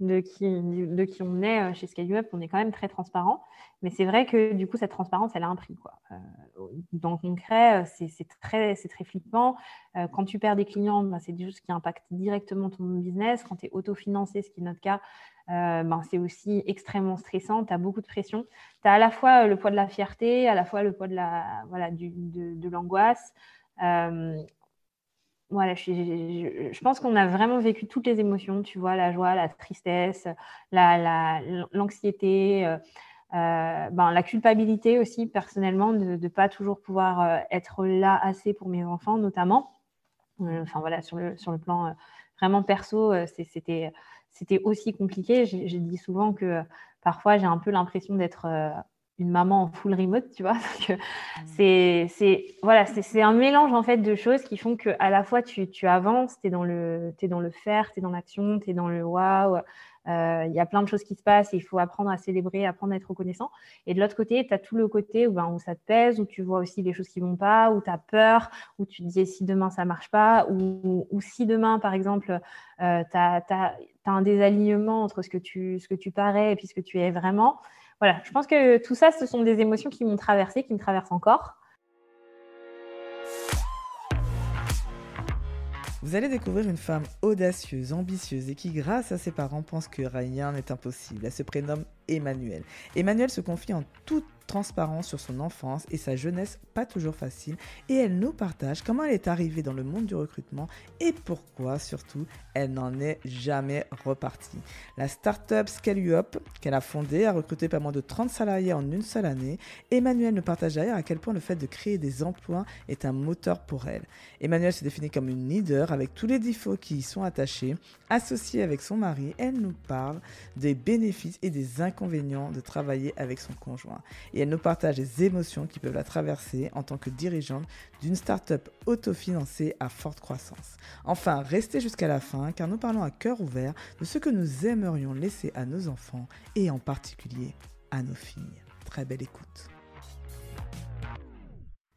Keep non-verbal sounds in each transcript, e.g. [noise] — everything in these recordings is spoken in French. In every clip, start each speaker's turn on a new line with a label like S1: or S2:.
S1: de qui, de qui on est chez ScaleUp, on est quand même très transparent. Mais c'est vrai que du coup, cette transparence, elle a un prix. Quoi. dans le concret, c'est très, très flippant. quand tu perds des clients, bah, c'est des choses qui impactent directement ton business. Quand tu es autofinancé, ce qui est notre cas, ben, c'est aussi extrêmement stressant. Tu as beaucoup de pression. Tu as à la fois le poids de la fierté, à la fois le poids de l'angoisse. Voilà, de, de l'angoisse voilà, je, pense qu'on a vraiment vécu toutes les émotions, tu vois, la joie, la tristesse, l'anxiété, la, euh, euh, ben, la culpabilité aussi, personnellement, de ne pas toujours pouvoir euh, être là assez pour mes enfants, notamment. enfin, voilà, sur le, sur le plan vraiment perso, c'était aussi compliqué. J'ai dit souvent que parfois, j'ai un peu l'impression d'être une maman en full remote, tu vois. [laughs] Mmh. c'est, c'est, voilà, c'est, un mélange en fait de choses qui font que à la fois tu, tu avances, tu es dans le, dans le faire, tu es dans l'action, tu es dans le waouh. Euh, il y a plein de choses qui se passent, il faut apprendre à célébrer, apprendre à être reconnaissant. Et de l'autre côté, tu as tout le côté où, ben, où, ça te pèse, où tu vois aussi les choses qui vont pas, où tu as peur, où tu te dis si demain ça marche pas, ou, ou si demain, par exemple, euh, tu as, un désalignement entre ce que, tu, ce que tu parais et puis ce que tu es vraiment voilà, je pense que tout ça, ce sont des émotions qui m'ont traversé, qui me traversent encore.
S2: Vous allez découvrir une femme audacieuse, ambitieuse et qui, grâce à ses parents, pense que rien n'est impossible. Elle se prénomme Emmanuel. Emmanuel se confie en toute transparence sur son enfance et sa jeunesse pas toujours facile et elle nous partage comment elle est arrivée dans le monde du recrutement et pourquoi surtout elle n'en est jamais repartie. La startup qu'elle a fondée a recruté pas moins de 30 salariés en une seule année. Emmanuel nous partage d'ailleurs à quel point le fait de créer des emplois est un moteur pour elle. Emmanuel se définit comme une leader avec tous les défauts qui y sont attachés. Associée avec son mari, elle nous parle des bénéfices et des inconvénients de travailler avec son conjoint et elle nous partage les émotions qui peuvent la traverser en tant que dirigeante d'une start-up autofinancée à forte croissance. Enfin, restez jusqu'à la fin car nous parlons à cœur ouvert de ce que nous aimerions laisser à nos enfants et en particulier à nos filles. Très belle écoute.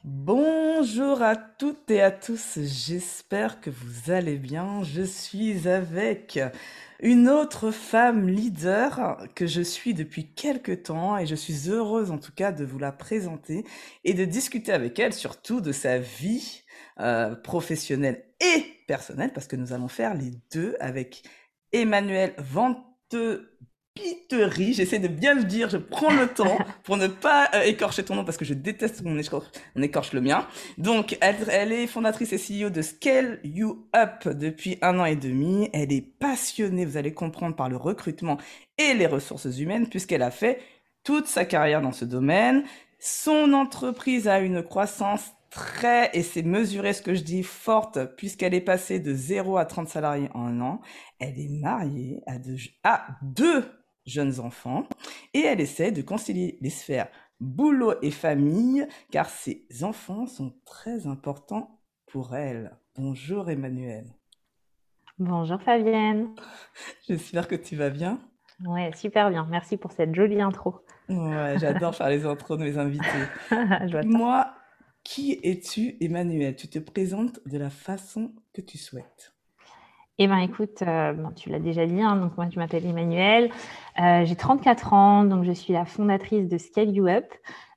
S2: Bonjour à toutes et à tous, j'espère que vous allez bien. Je suis avec une autre femme leader que je suis depuis quelques temps et je suis heureuse en tout cas de vous la présenter et de discuter avec elle surtout de sa vie euh, professionnelle et personnelle parce que nous allons faire les deux avec Emmanuel Venteux Piterie, j'essaie de bien le dire, je prends le [laughs] temps pour ne pas euh, écorcher ton nom parce que je déteste qu'on écorche, on écorche le mien. Donc, elle, elle, est fondatrice et CEO de Scale You Up depuis un an et demi. Elle est passionnée, vous allez comprendre, par le recrutement et les ressources humaines puisqu'elle a fait toute sa carrière dans ce domaine. Son entreprise a une croissance très, et c'est mesuré ce que je dis, forte, puisqu'elle est passée de 0 à 30 salariés en un an. Elle est mariée à deux, à deux jeunes enfants et elle essaie de concilier les sphères boulot et famille car ses enfants sont très importants pour elle. Bonjour Emmanuel.
S1: Bonjour Fabienne. [laughs]
S2: J'espère que tu vas bien.
S1: Ouais, super bien. Merci pour cette jolie intro.
S2: Ouais, j'adore faire les intros de mes invités. [laughs] Moi, qui es-tu Emmanuel? Tu te présentes de la façon que tu souhaites.
S1: Eh bien, écoute, euh, tu l'as déjà dit, hein, donc moi, je m'appelle Emmanuel. Euh, j'ai 34 ans, donc je suis la fondatrice de Scale You Up.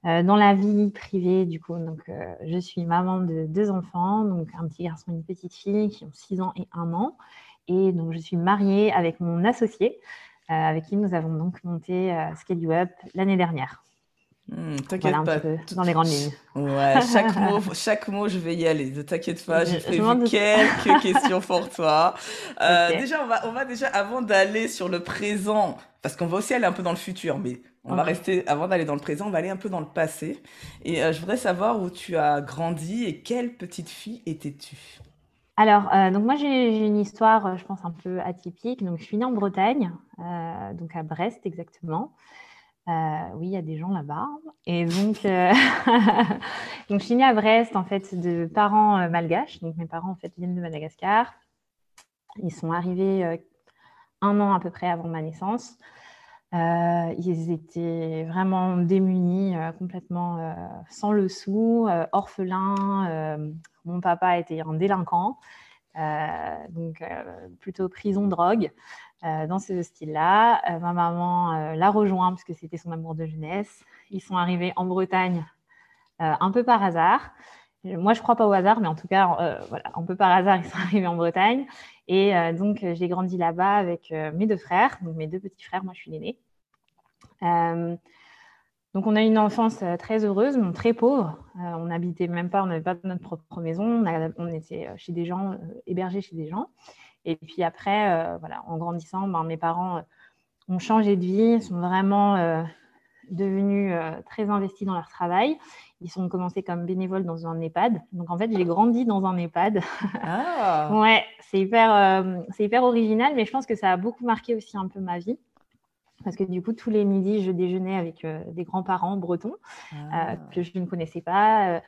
S1: Euh, dans la vie privée, du coup, donc, je suis maman de deux enfants, donc un petit garçon et une petite fille qui ont 6 ans et 1 an. Et donc, je suis mariée avec mon associé, avec qui nous avons donc monté Scale You Up l'année dernière.
S2: Hmm, t'inquiète pas.
S1: dans les grandes lignes.
S2: Ouais, [laughs] chaque mot, chaque mot, je vais y aller. Ne t'inquiète pas, j'ai prévu quelques [laughs] questions pour toi. Euh, Déjà, on va, on va déjà, avant d'aller sur le présent, parce qu'on va aussi aller un peu dans le futur, mais on va rester, avant d'aller dans le présent, on va aller un peu dans le passé. Et euh, je voudrais savoir où tu as grandi et quelle petite fille étais-tu?
S1: Alors, euh, donc moi j'ai une histoire, euh, je pense un peu atypique. Donc, je suis née en Bretagne, euh, donc à Brest exactement. Euh, oui, il y a des gens là-bas. Et donc, euh, [laughs] donc, je suis née à Brest, en fait, de parents euh, malgaches. Donc, mes parents, en fait, viennent de Madagascar. Ils sont arrivés un an à peu près avant ma naissance. ils étaient vraiment démunis, complètement sans le sou, orphelins. mon papa était un délinquant, donc plutôt prison-drogue. Dans ce style-là. ma maman l'a rejoint parce que c'était son amour de jeunesse. Ils sont arrivés en Bretagne un peu par hasard. Moi, je ne crois pas au hasard, mais en tout cas, voilà, un peu par hasard, [laughs] ils sont arrivés en Bretagne. Et donc, j'ai grandi là-bas avec mes deux frères, donc mes deux petits frères. Moi, je suis l'aînée. Donc, on a une enfance euh, très heureuse, mais très pauvre. Euh, on n'habitait même pas, on n'avait pas notre propre maison. On, était euh, chez des gens, hébergés chez des gens. Et puis après, voilà, en grandissant, ben, mes parents ont changé de vie, sont vraiment devenus très investis dans leur travail. Ils sont commencés comme bénévoles dans un EHPAD. Donc en fait, j'ai grandi dans un EHPAD. Ah. [laughs] ouais, c'est hyper, c'est hyper original, mais je pense que ça a beaucoup marqué aussi un peu ma vie parce que du coup, tous les midis, je déjeunais avec euh, des grands-parents bretons euh, ah. que je ne connaissais pas.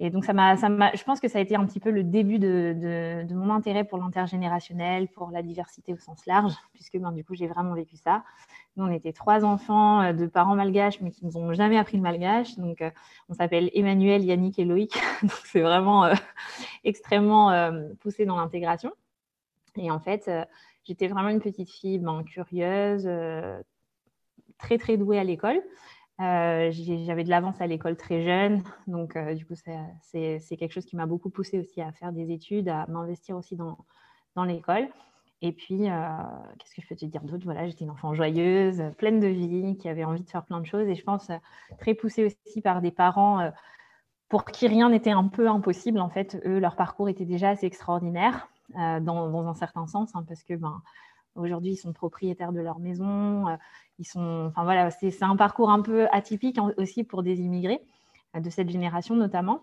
S1: Euh, et donc, ça m'a, je pense que ça a été un petit peu le début de, de, mon intérêt pour l'intergénérationnel, pour la diversité au sens large, puisque ben, du coup, j'ai vraiment vécu ça. Nous, on était trois enfants de parents malgaches, mais qui ne nous ont jamais appris le malgache. Donc, on s'appelle Emmanuel, Yannick et Loïc. [laughs] donc, c'est vraiment [laughs] extrêmement poussé dans l'intégration. Et en fait, j'étais vraiment une petite fille ben, curieuse, très très douée à l'école. Euh, j'avais de l'avance à l'école très jeune, donc euh, du coup c'est quelque chose qui m'a beaucoup poussée aussi à faire des études, à m'investir aussi dans, l'école. Et puis, euh, qu'est-ce que je peux te dire d'autre? Voilà, j'étais une enfant joyeuse, pleine de vie, qui avait envie de faire plein de choses. Et je pense très poussée aussi par des parents pour qui rien n'était un peu impossible. En fait, eux, leur parcours était déjà assez extraordinaire dans, dans, un certain sens, hein, parce que ben, Aujourd'hui, ils sont propriétaires de leur maison. Euh, ils sont, enfin voilà, c'est un parcours un peu atypique aussi pour des immigrés euh, de cette génération notamment.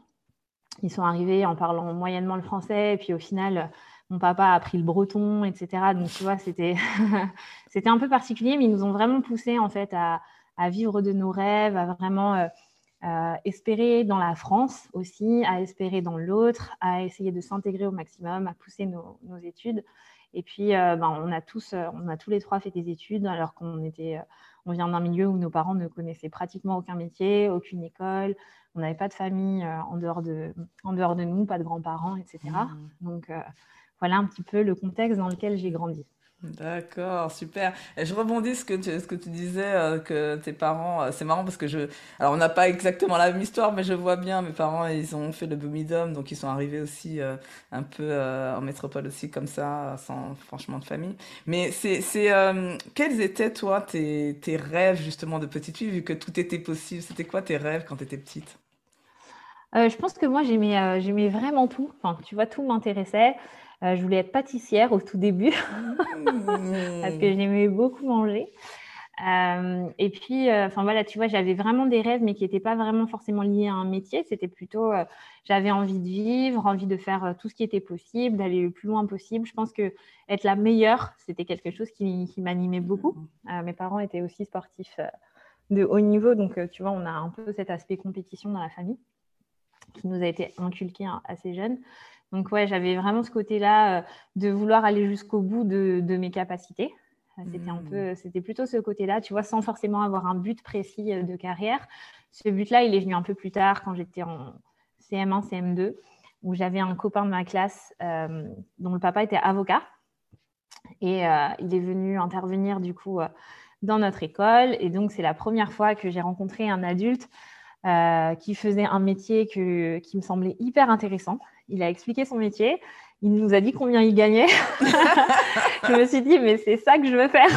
S1: Ils sont arrivés en parlant moyennement le français, et puis au final, mon papa a appris le breton, etc. Donc tu vois, c'était [laughs] c'était un peu particulier, mais ils nous ont vraiment poussé en fait à, vivre de nos rêves, à vraiment euh, espérer dans la France aussi, à espérer dans l'autre, à essayer de s'intégrer au maximum, à pousser nos études. Et puis, euh, ben, on, a tous, euh, on a tous les trois fait des études alors qu'on était, euh, on vient d'un milieu où nos parents ne connaissaient pratiquement aucun métier, aucune école. On n'avait pas de famille en, dehors de, en dehors de nous, pas de grands-parents, etc. Mmh. Donc, voilà un petit peu le contexte dans lequel j'ai grandi.
S2: D'accord, super. Et je rebondis ce que tu, ce que tu disais euh, que tes parents, euh, c'est marrant parce que je, alors on n'a pas exactement la même histoire, mais je vois bien mes parents, ils ont fait le Bumidum, donc ils sont arrivés aussi euh, un peu en métropole aussi comme ça, sans franchement de famille. Mais c'est, c'est, quels étaient toi tes, tes rêves justement de petite fille vu que tout était possible? C'était quoi tes rêves quand tu étais petite
S1: Je pense que moi j'aimais, j'aimais vraiment tout. Enfin, tu vois, tout m'intéressait. Euh, je voulais être pâtissière au tout début [laughs] parce que j'aimais beaucoup manger. Euh, et puis, euh, enfin voilà, tu vois, j'avais vraiment des rêves, mais qui n'étaient pas vraiment forcément liés à un métier. C'était plutôt, j'avais envie de vivre, envie de faire tout ce qui était possible, d'aller le plus loin possible. Je pense que être la meilleure, c'était quelque chose qui, qui m'animait beaucoup. mes parents étaient aussi sportifs de haut niveau, donc tu vois, on a un peu cet aspect compétition dans la famille qui nous a été inculqué hein, assez jeune. Donc ouais, j'avais vraiment ce côté-là euh, de vouloir aller jusqu'au bout de, mes capacités. Euh, c'était un peu, c'était plutôt ce côté-là, tu vois, sans forcément avoir un but précis euh, de carrière. Ce but-là, il est venu un peu plus tard quand j'étais en CM1, CM2, où j'avais un copain de ma classe dont le papa était avocat. Et il est venu intervenir du coup dans notre école. Et donc, c'est la première fois que j'ai rencontré un adulte qui faisait un métier que, qui me semblait hyper intéressant il a expliqué son métier. Il nous a dit combien il gagnait. [laughs] je me suis dit, mais c'est ça que je veux faire.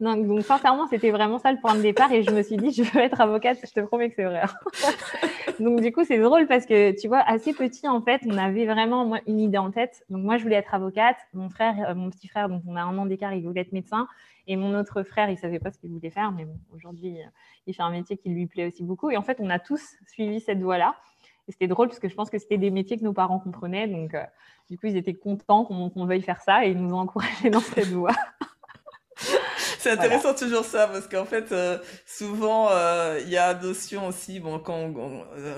S1: donc, donc, sincèrement, c'était vraiment ça le point de départ. Et je me suis dit, je veux être avocate. Je te promets que c'est vrai. donc, du coup, c'est drôle parce que, tu vois, assez petit, en fait, on avait vraiment une idée en tête. Donc, moi, je voulais être avocate. Mon frère, euh, mon petit frère, donc on a un an d'écart, il voulait être médecin. Et mon autre frère, il savait pas ce qu'il voulait faire. Mais bon, aujourd'hui, euh, il fait un métier qui lui plaît aussi beaucoup. Et en fait, on a tous suivi cette voie-là. Et c'était drôle parce que je pense que c'était des métiers que nos parents comprenaient. Donc, euh, du coup, ils étaient contents qu'on veuille faire ça et ils nous ont encouragés dans cette voie. [laughs] [laughs]
S2: C'est intéressant toujours ça parce qu'en fait euh, souvent euh, il y a notion aussi bon quand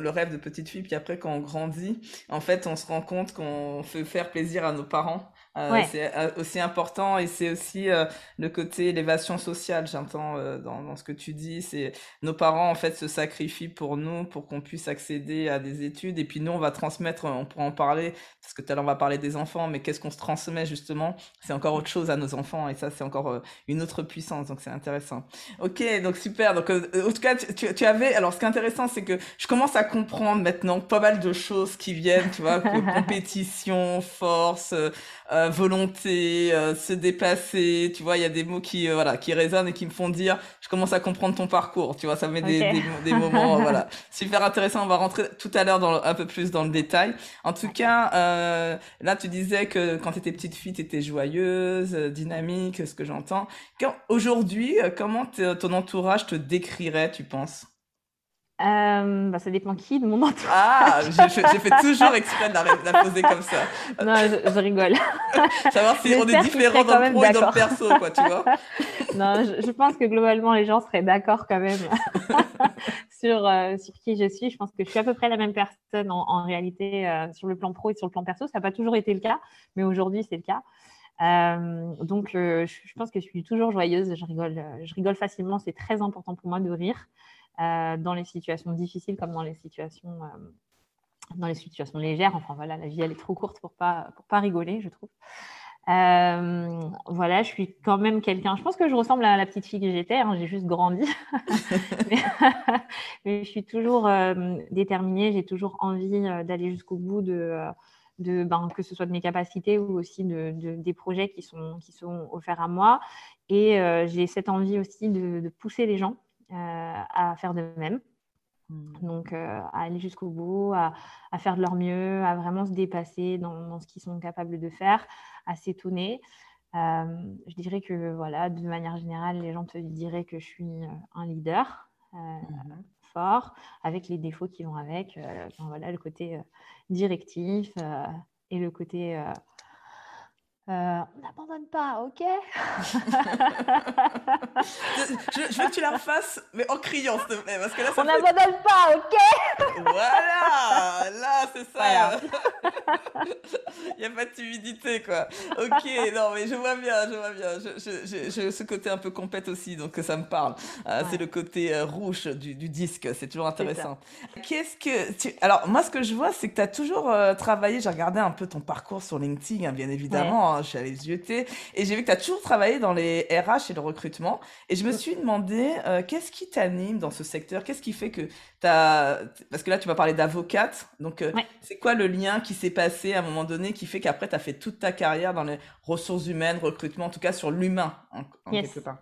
S2: le rêve de petite fille puis après quand on grandit en fait on se rend compte qu'on fait faire plaisir à nos parents Euh, c'est euh, aussi important et c'est aussi euh, le côté élévation sociale, j'entends dans, dans, ce que tu dis. C'est nos parents en fait se sacrifient pour nous, pour qu'on puisse accéder à des études et puis nous on va transmettre, on pourra en parler parce que tout à l'heure on va parler des enfants, mais qu'est-ce qu'on se transmet justement? C'est encore autre chose à nos enfants et ça c'est encore une autre puissance, donc c'est intéressant. Ok, donc super. Donc en tout cas tu, tu, avais, alors ce qui est intéressant c'est que je commence à comprendre maintenant pas mal de choses qui viennent, tu vois, [laughs] compétition, force. Euh, volonté, euh, se déplacer, tu vois, il y a des mots qui, euh, voilà, qui résonnent et qui me font dire, je commence à comprendre ton parcours, tu vois, ça me met des, des, des, moments, voilà, [laughs] super intéressant. On va rentrer tout à l'heure dans un peu plus dans le détail. En tout cas, là, tu disais que quand tu étais petite fille, tu étais joyeuse, dynamique, ce que j'entends. Aujourd'hui, comment ton entourage te décrirait, tu penses?
S1: Euh, bah, ça dépend qui de mon entourage.
S2: Ah, j'ai fait toujours [laughs] exprès de la, poser comme ça.
S1: Non, je, rigole. [laughs]
S2: Savoir si on est différent dans le pro et dans le perso, quoi, tu vois. [laughs]
S1: non, je, pense que globalement, les gens seraient d'accord quand même sur, euh, sur qui je suis. Je pense que je suis à peu près la même personne en, réalité euh, sur le plan pro et sur le plan perso. Ça n'a pas toujours été le cas, mais aujourd'hui, c'est le cas. Euh, donc, je, je, pense que je suis toujours joyeuse. Je rigole, je rigole facilement. C'est très important pour moi de rire. Euh, dans les situations difficiles comme dans les situations, euh, dans les situations légères. Enfin voilà, la vie elle est trop courte pour pas pour pas rigoler, je trouve. Euh, voilà, je suis quand même quelqu'un. Je pense que je ressemble à la petite fille que j'étais. Hein, j'ai juste grandi, [laughs] [laughs] mais, je suis toujours déterminée. J'ai toujours envie d'aller jusqu'au bout de, de ben, que ce soit de mes capacités ou aussi de, des projets qui sont qui sont offerts à moi. Et j'ai cette envie aussi de, pousser les gens à faire de même. Hmm. Donc, euh, à aller jusqu'au bout, à, faire de leur mieux, à vraiment se dépasser dans, ce qu'ils sont capables de faire, à s'étonner. Euh, je dirais que, voilà, de manière générale, les gens te diraient que je suis un leader hmm. fort, avec les défauts qui vont avec. voilà, le côté directif et le côté euh, on n'abandonne pas, ok? [laughs]
S2: Je, veux que tu la refasses, mais en criant, s'il te plaît. Parce que là,
S1: on n'abandonne pas, ok?
S2: Voilà Là, c'est ça [laughs] Il n'y a pas de timidité, quoi. Ok, non, mais je vois bien, je vois bien. J'ai ce côté un peu compète aussi, donc ça me parle. Euh, c'est le côté euh, rouge du, disque, c'est toujours intéressant. Qu'est-ce que... Tu... Alors, moi, ce que je vois, c'est que tu as toujours travaillé, j'ai regardé un peu ton parcours sur LinkedIn, hein, bien évidemment. Hein, je suis allée zioter et j'ai vu que tu as toujours travaillé dans les RH et le recrutement. Et je me suis demandé, euh, qu'est-ce qui t'anime dans ce secteur? Qu'est-ce qui fait que tu as. Parce que là, tu vas parler d'avocate. Donc, euh, c'est quoi le lien qui s'est passé à un moment donné qui fait qu'après, tu as fait toute ta carrière dans les ressources humaines, recrutement, en tout cas sur l'humain, en, quelque part?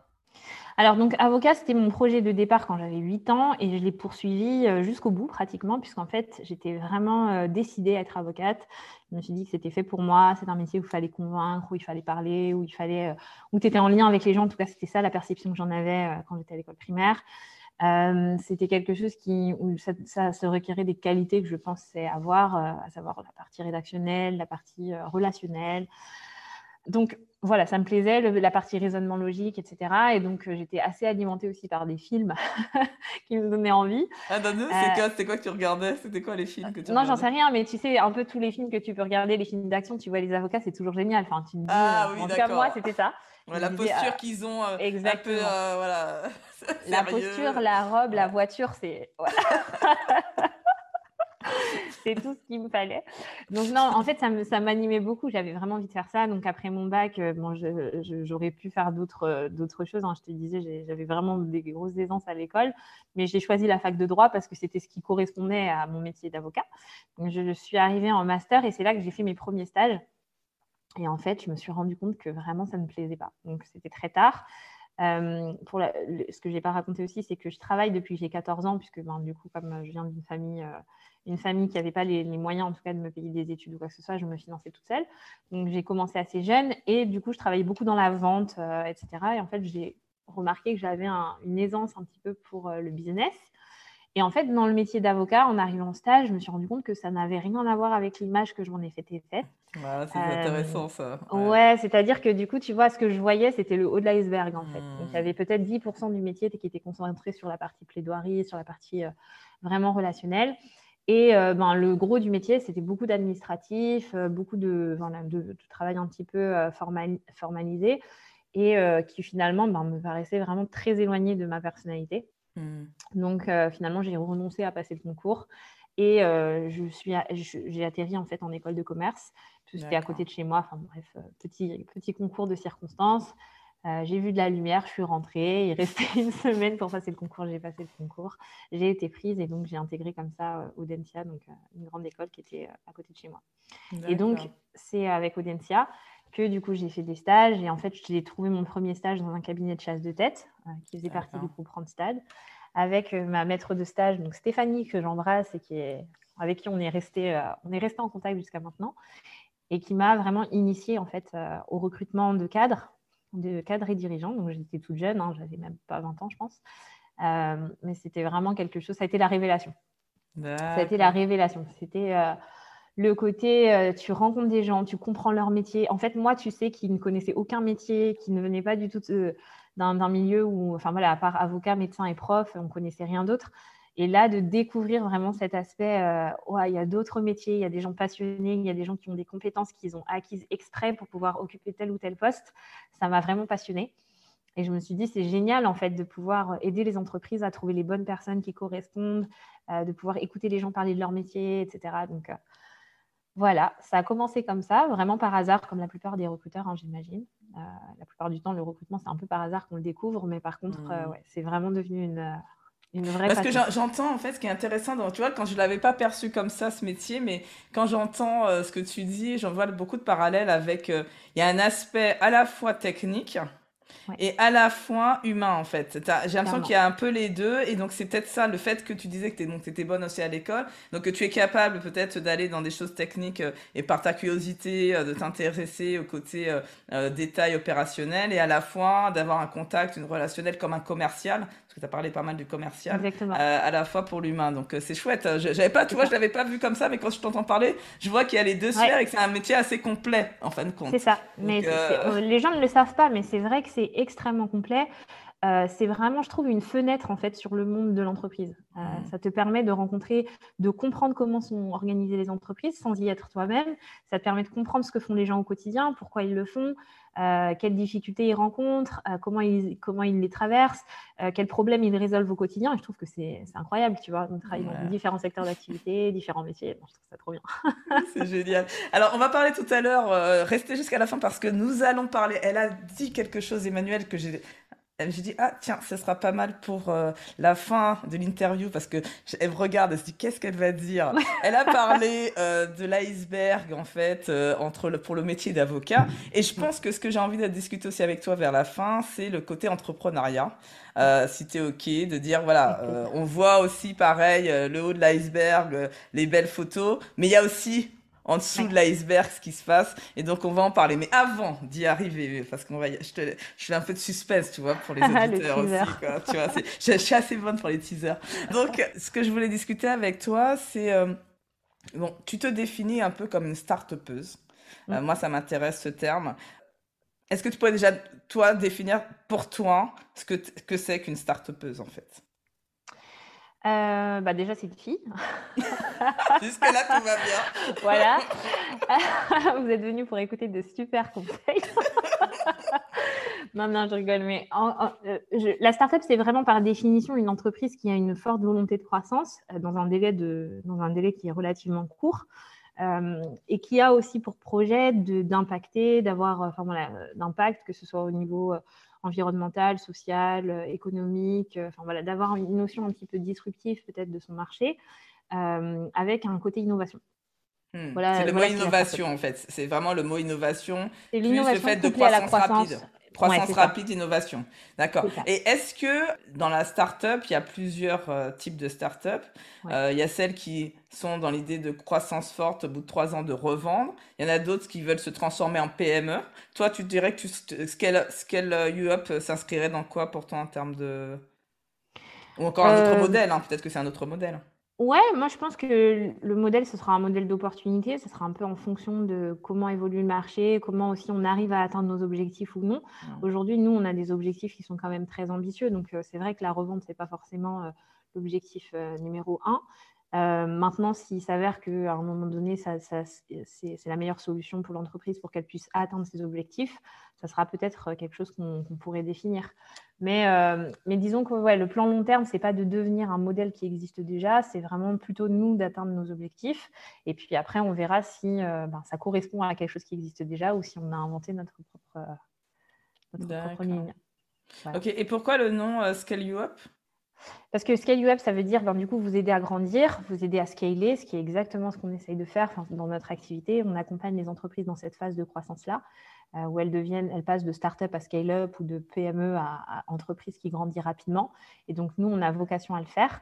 S1: Alors, donc, avocat, c'était mon projet de départ quand j'avais 8 ans et je l'ai poursuivi euh, jusqu'au bout pratiquement, puisqu'en fait, j'étais vraiment décidée à être avocate. Je me suis dit que c'était fait pour moi, c'est un métier où il fallait convaincre, où il fallait parler, où il fallait, euh, où tu étais en lien avec les gens. En tout cas, c'était ça la perception que j'en avais quand j'étais à l'école primaire. c'était quelque chose qui, où ça, se requérait des qualités que je pensais avoir, à savoir la partie rédactionnelle, la partie relationnelle. Donc, voilà, ça me plaisait, la partie raisonnement logique, etc. Et donc, euh, j'étais assez alimentée aussi par des films [laughs] qui me donnaient envie.
S2: Ah, donne-nous, euh, c'était quoi que tu regardais? C'était quoi les films que tu
S1: Non, j'en sais rien, mais tu sais, un peu tous les films que tu peux regarder, les films d'action, tu vois les avocats, c'est toujours génial. Enfin, tu me dis, ah, euh, oui, en tout cas, moi, c'était ça.
S2: la posture qu'ils ont, exactement. un peu, voilà. [laughs]
S1: la posture, la robe, la voiture, c'est. Voilà. [laughs] c'est tout ce qu'il me fallait. Donc non, en fait, ça m'animait beaucoup. J'avais vraiment envie de faire ça. Donc après mon bac, euh, bon, j'aurais pu faire d'autres euh, choses. Hein. Je te disais, j'avais vraiment des grosses aisances à l'école, mais j'ai choisi la fac de droit parce que c'était ce qui correspondait à mon métier d'avocat. Je, suis arrivée en master et c'est là que j'ai fait mes premiers stages. Et en fait, je me suis rendu compte que vraiment, ça ne me plaisait pas. Donc c'était très tard. Euh, pour ce que je n'ai pas raconté aussi, c'est que je travaille depuis que j'ai 14 ans, puisque ben, du coup, comme je viens d'une famille une famille qui n'avait pas les, moyens, en tout cas, de me payer des études ou quoi que ce soit. Je me finançais toute seule. Donc, j'ai commencé assez jeune et du coup, je travaillais beaucoup dans la vente, euh, etc. Et en fait, j'ai remarqué que j'avais une aisance un petit peu pour euh, le business. Et en fait, dans le métier d'avocat, en arrivant en stage, je me suis rendu compte que ça n'avait rien à voir avec l'image que je m'en ai fait faite.
S2: c'est intéressant ça.
S1: Ouais, c'est-à-dire que du coup, tu vois, ce que je voyais, c'était le haut de l'iceberg en fait. Donc, il y hmm. avait peut-être 10% du métier qui était concentré sur la partie plaidoirie, sur la partie euh, vraiment relationnelle. Et ben, le gros du métier, c'était beaucoup d'administratif, beaucoup de, de, travail un petit peu formalisé et qui finalement ben, me paraissait vraiment très éloigné de ma personnalité. Mmh. Donc finalement, j'ai renoncé à passer le concours et je suis, j'ai atterri en fait en école de commerce. C'était à côté de chez moi. Enfin bref, petit, petit concours de circonstances. j'ai vu de la lumière, je suis rentrée. Il restait [laughs] une semaine pour passer le concours. J'ai passé le concours. J'ai été prise et donc j'ai intégré comme ça Audencia, donc une grande école qui était à côté de chez moi. Et donc, c'est avec Audencia que du coup j'ai fait des stages. Et en fait, j'ai trouvé mon premier stage dans un cabinet de chasse de tête qui faisait partie du groupe Randstad avec euh, ma maître de stage, donc Stéphanie, que j'embrasse et qui est, avec qui on est resté, euh, on est resté en contact jusqu'à maintenant, et qui m'a vraiment initiée en fait euh, au recrutement de cadres, de cadres et dirigeants. Donc j'étais toute jeune, hein, j'avais même pas 20 ans, je pense, mais c'était vraiment quelque chose. Ça a été la révélation. Ça a été la révélation. C'était le côté, tu rencontres des gens, tu comprends leur métier. En fait, moi, tu sais, qui ne connaissais aucun métier, qui ne venait pas du tout d'un milieu où, enfin voilà, à part avocat, médecin et prof, on connaissait rien d'autre. Et là, de découvrir vraiment cet aspect, euh, il y a d'autres métiers, il y a des gens passionnés, il y a des gens qui ont des compétences qu'ils ont acquises exprès pour pouvoir occuper tel ou tel poste, ça m'a vraiment passionnée. Et je me suis dit, c'est génial en fait de pouvoir aider les entreprises à trouver les bonnes personnes qui correspondent, euh, de pouvoir écouter les gens parler de leur métier, etc. Donc euh, voilà, ça a commencé comme ça, vraiment par hasard, comme la plupart des recruteurs, hein, j'imagine. Euh, la plupart du temps, le recrutement, c'est un peu par hasard qu'on le découvre, mais par contre, euh, mmh. c'est vraiment devenu une, euh, une vraie.
S2: Parce que j'entends, en fait, ce qui est intéressant, dans, tu vois, quand je ne l'avais pas perçu comme ça, ce métier, mais quand j'entends ce que tu dis, j'en vois beaucoup de parallèles avec. Il y a un aspect à la fois technique et à la fois humain en fait. J'ai l'impression qu'il y a un peu les deux et donc c'est peut-être ça le fait que tu disais que tu étais bonne aussi à l'école, donc que tu es capable peut-être d'aller dans des choses techniques euh, et par ta curiosité euh, de t'intéresser au côté euh, détail opérationnel et à la fois d'avoir un contact, une relationnelle comme un commercial, parce que tu as parlé pas mal du commercial, à la fois pour l'humain. Donc c'est chouette. J'avais pas, tu vois, je l'avais pas vu comme ça, mais quand je t'entends parler, je vois qu'il y a les deux sphères et que c'est un métier assez complet en fin de compte.
S1: C'est ça. mais les gens ne le savent pas, mais c'est vrai que c'est extrêmement complet. Euh, c'est vraiment, je trouve, une fenêtre en fait sur le monde de l'entreprise. Euh, mmh. Ça te permet de rencontrer, de comprendre comment sont organisées les entreprises sans y être toi-même. Ça te permet de comprendre ce que font les gens au quotidien, pourquoi ils le font, euh, quelles difficultés ils rencontrent, comment, ils, comment ils les traversent, quels problèmes ils résolvent au quotidien. Et je trouve que c'est incroyable, tu vois. On travaille dans différents secteurs d'activité, [laughs] différents métiers. je trouve ça trop bien.
S2: c'est génial. Alors, on va parler tout à l'heure, restez jusqu'à la fin parce que nous allons parler. Elle a dit quelque chose, Emmanuel, que j'ai elle me dit ah tiens ce sera pas mal pour euh, la fin de l'interview parce que elle me regarde elle se dit qu'est-ce qu'elle va dire? [laughs] Elle a parlé euh, de l'iceberg en fait euh, entre le, pour le métier d'avocat. Et je pense que ce que j'ai envie de discuter aussi avec toi vers la fin c'est le côté entrepreneuriat. Si tu es ok de dire voilà on voit aussi pareil le haut de l'iceberg les belles photos. Mais il y a aussi en dessous de l'iceberg ce qui se passe. Et donc, on va en parler. Mais avant d'y arriver, parce qu'on va, je, te, je fais un peu de suspense, tu vois, pour les [laughs] auditeurs aussi, quoi. Tu vois, je, suis assez bonne pour les teasers. Donc, ce que je voulais discuter avec toi, c'est, euh, bon, tu te définis un peu comme une start-upeuse. Euh, mm. moi, ça m'intéresse ce terme. Est-ce que tu pourrais déjà, toi, définir pour toi ce que, que c'est qu'une start-upeuse, en fait?
S1: Euh, bah déjà, c'est une fille. [laughs] [laughs]
S2: Jusque-là, tout va bien.
S1: voilà. [laughs] Vous êtes venu pour écouter de super conseils. [laughs] non, non, je rigole. Mais euh, la startup, c'est vraiment par définition une entreprise qui a une forte volonté de croissance euh, dans, un délai de, dans un délai qui est relativement court. et qui a aussi pour projet d'impacter, d'avoir enfin, voilà, d'impact, que ce soit au niveau environnementale, sociale, euh, économique, euh, enfin voilà, d'avoir une notion un petit peu disruptive peut-être de son marché, euh, avec un côté innovation.
S2: Hmm. Voilà, c'est le mot innovation en fait. C'est vraiment le mot innovation.
S1: C'est l'innovation le fait de croissance, croissance
S2: rapide. Croissance rapide, innovation. D'accord. Et est-ce que dans la startup, il y a plusieurs euh, types de startup? Euh, Il y a celles qui sont dans l'idée de croissance forte au bout de trois ans de revendre. Il y en a d'autres qui veulent se transformer en PME. Toi, tu dirais que tu, Scale, Scale Up s'inscrirait dans quoi pour toi en termes de... Ou encore un autre euh, modèle, hein, peut-être que c'est un autre modèle.
S1: Ouais, moi je pense que le modèle, ce sera un modèle d'opportunité. Ce sera un peu en fonction de comment évolue le marché, comment aussi on arrive à atteindre nos objectifs ou non. Aujourd'hui, nous, on a des objectifs qui sont quand même très ambitieux. Donc, euh, c'est vrai que la revente, c'est pas forcément euh, l'objectif euh, numéro un. Maintenant, s'il s'avère qu'à un moment donné, ça, c'est la meilleure solution pour l'entreprise pour qu'elle puisse atteindre ses objectifs, ça sera peut-être quelque chose qu'on pourrait définir. Mais, mais disons que ouais, le plan long terme, ce n'est pas de devenir un modèle qui existe déjà, c'est vraiment plutôt nous d'atteindre nos objectifs. Et puis après, on verra si ben, ça correspond à quelque chose qui existe déjà ou si on a inventé notre propre, notre propre ligne.
S2: Ok, et pourquoi le nom euh, Scale You Up?
S1: Parce que Scale You Up, ça veut dire ben, du coup vous aider à grandir, vous aider à scaler, ce qui est exactement ce qu'on essaye de faire dans notre activité. On accompagne les entreprises dans cette phase de croissance-là, euh, où elles deviennent, elles passent de start-up à scale-up ou de PME à, entreprise qui grandit rapidement. Et donc nous, on a vocation à le faire.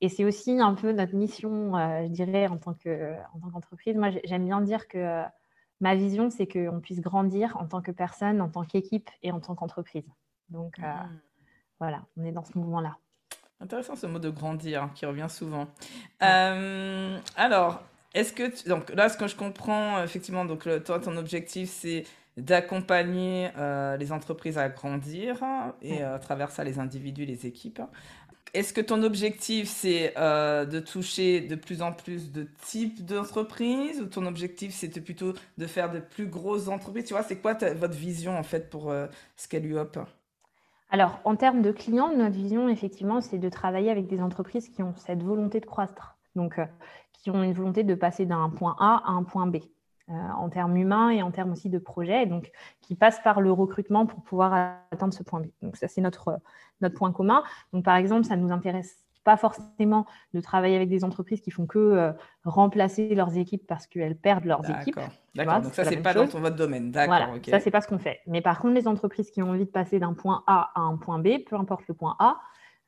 S1: Et c'est aussi un peu notre mission, euh, je dirais, en tant qu'entreprise. Moi, j'aime bien dire que ma vision, c'est qu'on puisse grandir en tant que personne, en tant qu'équipe et en tant qu'entreprise. Donc euh, mmh. voilà, on est dans ce mouvement-là.
S2: Intéressant ce mot de grandir qui revient souvent. Euh, alors, est-ce que donc là, ce que je comprends effectivement, donc toi, ton objectif c'est d'accompagner euh, les entreprises à grandir et à travers ça les individus, les équipes. Est-ce que ton objectif, c'est de toucher de plus en plus de types d'entreprises ou ton objectif, c'était plutôt de faire de plus grosses entreprises? Tu vois, c'est quoi votre vision en fait pour Scale You Up
S1: alors, en termes de clients, notre vision, effectivement, c'est de travailler avec des entreprises qui ont cette volonté de croître, donc euh, qui ont une volonté de passer d'un point A à un point B. Euh, en termes humains et en termes aussi de projet, donc qui passent par le recrutement pour pouvoir atteindre ce point B. Donc ça, c'est notre, notre point commun. Donc par exemple, ça nous intéresse pas forcément de travailler avec des entreprises qui font que euh, remplacer leurs équipes parce qu'elles perdent leurs équipes.
S2: D'accord, donc ça, c'est pas dans ton, votre domaine. D'accord,
S1: voilà, ça, c'est pas ce qu'on fait. Mais par contre, les entreprises qui ont envie de passer d'un point A à un point B, peu importe le point A,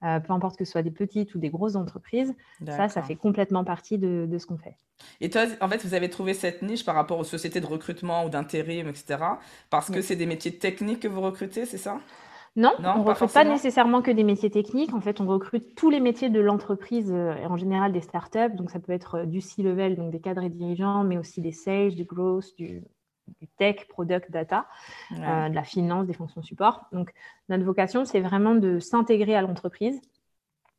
S1: euh, peu importe que ce soit des petites ou des grosses entreprises, ça, ça fait complètement partie de, de ce qu'on fait.
S2: Et toi, en fait, vous avez trouvé cette niche par rapport aux sociétés de recrutement ou d'intérim, etc., parce que c'est des métiers techniques que vous recrutez, c'est ça?
S1: Non, on ne recrute pas nécessairement que des métiers techniques. En fait, on recrute tous les métiers de l'entreprise euh, et en général des startups. Donc, ça peut être euh, du C-level, donc des cadres et dirigeants, mais aussi des sales, du growth, du, tech, product, data, euh, de la finance, des fonctions support. Donc, notre vocation, c'est vraiment de s'intégrer à l'entreprise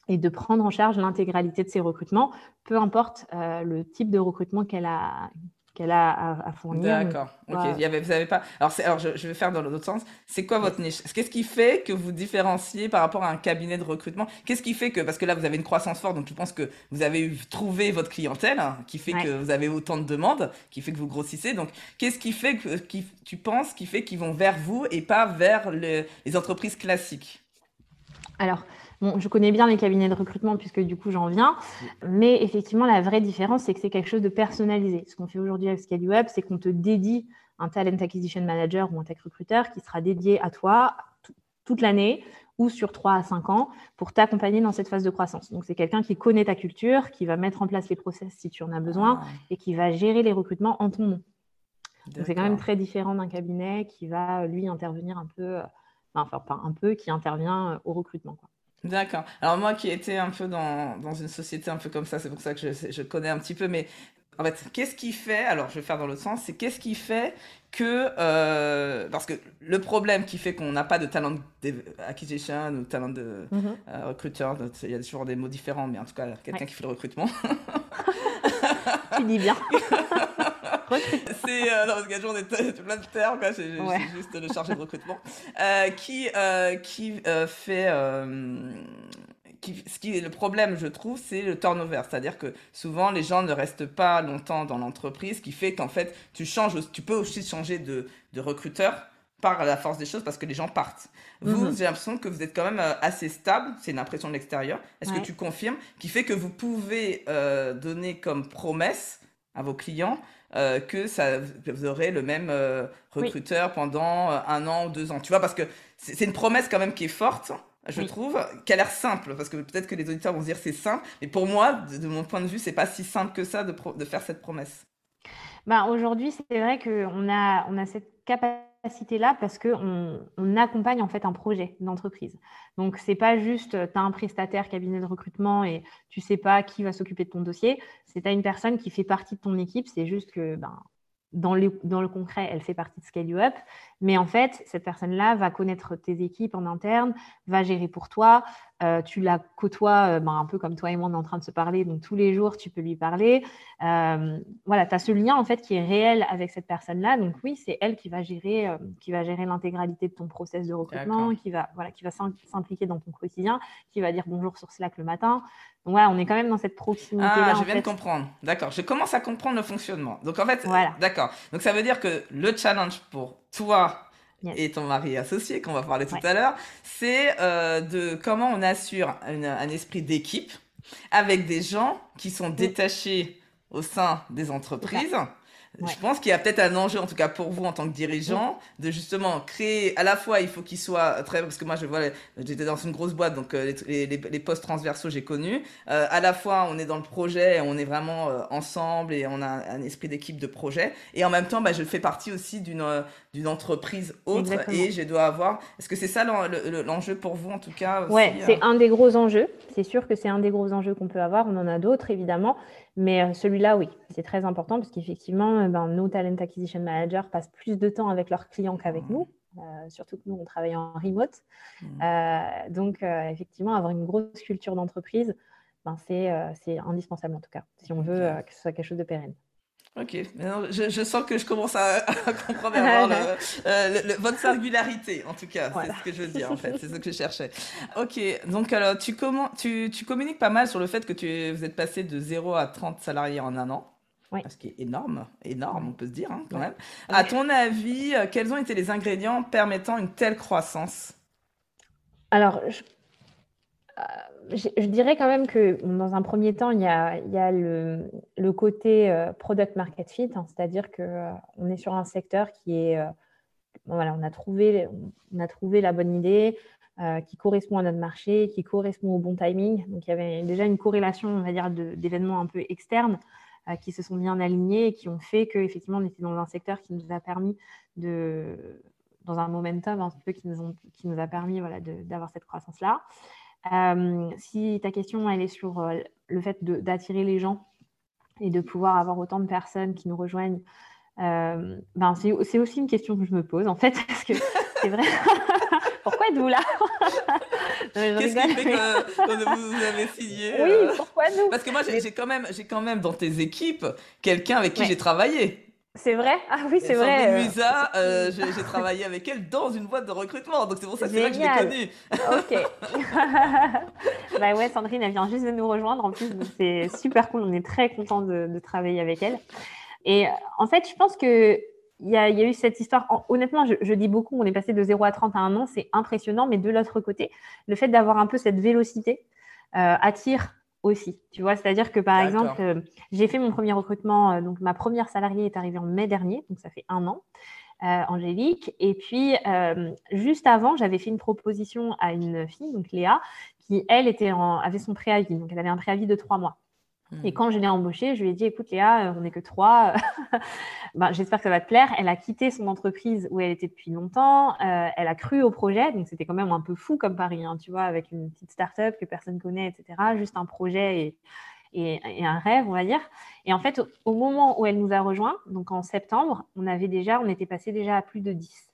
S1: et de prendre en charge l'intégralité de ses recrutements, peu importe le type de recrutement qu'elle a, qu'elle a à, fournir.
S2: D'accord. Ok. Il y avait, vous avez pas. Alors, alors je, je, vais faire dans l'autre sens. C'est quoi votre niche? Qu'est-ce qui fait que vous différenciez par rapport à un cabinet de recrutement? Qu'est-ce qui fait que parce que là vous avez une croissance forte, donc je pense que vous avez trouvé votre clientèle, hein, qui fait que vous avez autant de demandes, qui fait que vous grossissez. Donc, qu'est-ce qui fait que qui, tu penses qui fait qu'ils vont vers vous et pas vers les entreprises classiques?
S1: Alors je connais bien les cabinets de recrutement puisque du coup j'en viens, mais effectivement la vraie différence c'est que c'est quelque chose de personnalisé. Ce qu'on fait aujourd'hui avec Scale Web, c'est qu'on te dédie un talent acquisition manager ou un tech recruteur qui sera dédié à toi toute l'année ou sur 3 à 5 ans pour t'accompagner dans cette phase de croissance. Donc, c'est quelqu'un qui connaît ta culture, qui va mettre en place les process si tu en as besoin ah. et qui va gérer les recrutements en ton nom. Donc, c'est quand même très différent d'un cabinet qui va, lui, intervenir un peu, euh, enfin, pas un peu, qui intervient euh, au recrutement. Quoi.
S2: D'accord. Alors moi qui étais un peu dans, dans une société un peu comme ça, c'est pour ça que je, je connais un petit peu, mais en fait, qu'est-ce qui fait, alors je vais faire dans l'autre sens, c'est qu'est-ce qui fait que, euh, parce que le problème qui fait qu'on n'a pas de talent acquisition ou talent de mm-hmm. euh, recruteur, il y a toujours des mots différents, mais en tout cas, quelqu'un qui fait le recrutement. [laughs]
S1: tu dis bien. [laughs] [laughs]
S2: c'est euh, non, parce a toujours des, plein de termes, quoi. C'est juste le chargé de recrutement euh, qui euh, qui euh, fait qui, ce qui est le problème, je trouve, c'est le turnover. C'est-à-dire que souvent, les gens ne restent pas longtemps dans l'entreprise, ce qui fait qu'en fait, tu changes, tu peux aussi changer de, de recruteur par la force des choses parce que les gens partent. Vous, mhm. j'ai l'impression que vous êtes quand même assez stable, c'est une impression de l'extérieur. Est-ce que tu confirmes? Qui fait que vous pouvez donner comme promesse à vos clients euh, que, ça, vous aurez le même euh, recruteur pendant euh, un an ou deux ans. Tu vois, parce que c'est une promesse quand même qui est forte, je trouve, qui a l'air simple, parce que peut-être que les auditeurs vont se dire c'est simple, mais pour moi, de, mon point de vue, c'est pas si simple que ça de, de faire cette promesse.
S1: Ben, Aujourd'hui, c'est vrai qu'on a, on a cette capacité là parce qu'on on accompagne en fait un projet d'entreprise. Donc, c'est pas juste tu as un prestataire cabinet de recrutement et tu sais pas qui va s'occuper de ton dossier. C'est as une personne qui fait partie de ton équipe. C'est juste que ben, dans, le, dans le concret, elle fait partie de Scale You Up, Mais en fait, cette personne-là va connaître tes équipes en interne, va gérer pour toi. Euh, tu la côtoies ben, un peu comme toi et moi, on est en train de se parler. Donc, tous les jours, tu peux lui parler. voilà, tu as ce lien, en fait, qui est réel avec cette personne-là. Donc, oui, c'est elle qui va gérer, qui va gérer l'intégralité de ton process de recrutement, qui va, voilà, qui va s'impliquer dans ton quotidien, qui va dire bonjour sur Slack le matin. Donc, voilà, on est quand même dans cette proximité-là.
S2: Ah, je viens de comprendre. D'accord, je commence à comprendre le fonctionnement. Donc, en fait, voilà. d'accord. Donc, ça veut dire que le challenge pour toi et ton mari associé, qu'on va parler tout à l'heure, c'est euh, de comment on assure un esprit d'équipe avec des gens qui sont détachés au sein des entreprises je pense qu'il y a peut-être un enjeu, en tout cas pour vous en tant que dirigeant, de justement créer, à la fois il faut qu'il soit très, parce que moi je vois, j'étais dans une grosse boîte, donc euh, les, les, les postes transversaux j'ai connu, euh, à la fois on est dans le projet, on est vraiment euh, ensemble et on a un esprit d'équipe de projet, et en même temps bah, je fais partie aussi d'une d'une entreprise autre et je dois avoir, est-ce que c'est ça l'enjeu pour vous en tout cas
S1: Ouais, c'est un des gros enjeux, c'est sûr que c'est un des gros enjeux qu'on peut avoir, on en a d'autres évidemment, mais euh, celui-là, oui, c'est très important parce qu'effectivement, euh, ben, nos talent acquisition managers passent plus de temps avec leurs clients qu'avec mmh. nous. Euh, surtout que nous, on travaille en remote. Mmh. donc, effectivement, avoir une grosse culture d'entreprise, ben, c'est indispensable en tout cas, si on veut que ce soit quelque chose de pérenne.
S2: Ok, je, je, sens que je commence à, comprendre avoir [laughs] le, votre singularité, en tout cas, c'est ce que je veux dire en fait, c'est ce que je cherchais. [laughs] Ok, donc alors tu, comment, tu, tu, communiques pas mal sur le fait que tu, vous êtes passé de 0 à 30 salariés en un an. Oui. Ce qui est énorme, énorme, on peut se dire hein, quand même. À ton avis, euh, quels ont été les ingrédients permettant une telle croissance?
S1: Alors, je euh, je, dirais quand même que dans un premier temps, il y a, le, côté euh, product market fit, hein, c'est-à-dire qu'on euh, est sur un secteur qui est, voilà, on a trouvé, on a trouvé la bonne idée, qui correspond à notre marché, qui correspond au bon timing. Donc il y avait déjà une corrélation, on va dire, d'événements un peu externes qui se sont bien alignés et qui ont fait qu'effectivement on était dans un secteur qui nous a permis de, dans un momentum un peu qui nous, qui nous a permis voilà, d'avoir cette croissance-là. Euh, si ta question elle est sur euh, le fait d'attirer les gens et de pouvoir avoir autant de personnes qui nous rejoignent, euh, ben c'est aussi une question que je me pose en fait, [laughs] parce que c'est vrai. [laughs] pourquoi êtes-vous là? [laughs]
S2: Qu'est-ce qui fait que, vous avez signé
S1: Oui, pourquoi nous?
S2: Parce que moi, j'ai quand, même, quand même dans tes équipes quelqu'un avec qui j'ai travaillé.
S1: C'est vrai? Ah oui, c'est vrai.
S2: Euh, Musa, euh, j'ai travaillé avec elle dans une boîte de recrutement, donc c'est pour ça que c'est que je l'ai connue.
S1: ok. [laughs] bah ouais, Sandrine, elle vient juste de nous rejoindre en plus, donc c'est super cool. On est très content de, travailler avec elle. Et euh, en fait, je pense que il y, a, eu cette histoire. Honnêtement, je, dis beaucoup, on est passé de 0 à 30 à un an, c'est impressionnant, mais de l'autre côté, le fait d'avoir un peu cette vélocité attire aussi. Tu vois, c'est-à-dire que par exemple, euh, j'ai fait mon premier recrutement, euh, donc ma première salariée est arrivée en mai dernier, donc ça fait un an, euh, Angélique. Et puis, juste avant, j'avais fait une proposition à une fille, donc Léa, qui, elle, était en, avait son préavis, donc elle avait un préavis de trois mois. Et hmm. quand je l'ai embauchée, je lui ai dit, écoute Léa, on n'est que trois, [laughs] ben, j'espère que ça va te plaire. Elle a quitté son entreprise où elle était depuis longtemps, euh, elle a cru au projet, donc c'était quand même un peu fou comme pari, hein, tu vois, avec une petite start-up que personne connaît, etc. Juste un projet et, et, un rêve, on va dire. Et en fait, au, moment où elle nous a rejoints, donc en septembre, on avait déjà, on était passé déjà à plus de 10.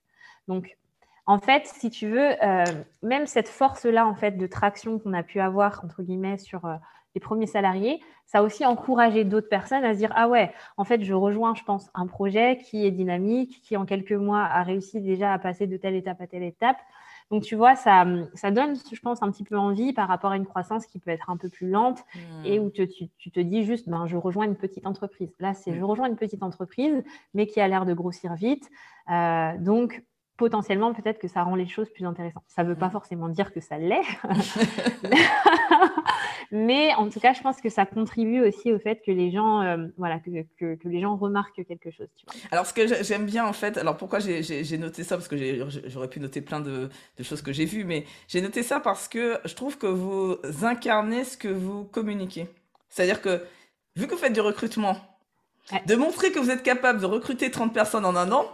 S1: Donc, en fait, si tu veux, euh, même cette force-là, en fait, de traction qu'on a pu avoir, entre guillemets, sur... Euh, les premiers salariés, ça a aussi encouragé d'autres personnes à se dire, ah ouais, en fait, je rejoins, je pense, un projet qui est dynamique, qui en quelques mois a réussi déjà à passer de telle étape à telle étape. Donc, tu vois, ça, ça donne, je pense, un petit peu envie par rapport à une croissance qui peut être un peu plus lente hmm. et où tu, te dis juste, ben, je rejoins une petite entreprise. Là, c'est je hmm. rejoins une petite entreprise, mais qui a l'air de grossir vite. Euh, donc, potentiellement, peut-être que ça rend les choses plus intéressantes. Ça ne veut pas mm. forcément dire que ça l'est, [laughs] [laughs] mais en tout cas, je pense que ça contribue aussi au fait que les gens, euh, voilà, que, que, les gens remarquent quelque chose.
S2: Alors, ce que j'aime bien, en fait, alors pourquoi j'ai noté ça Parce que j'aurais pu noter plein de, de choses que j'ai vues, mais j'ai noté ça parce que je trouve que vous incarnez ce que vous communiquez. C'est-à-dire que, vu que vous faites du recrutement, de montrer que vous êtes capable de recruter 30 personnes en un an,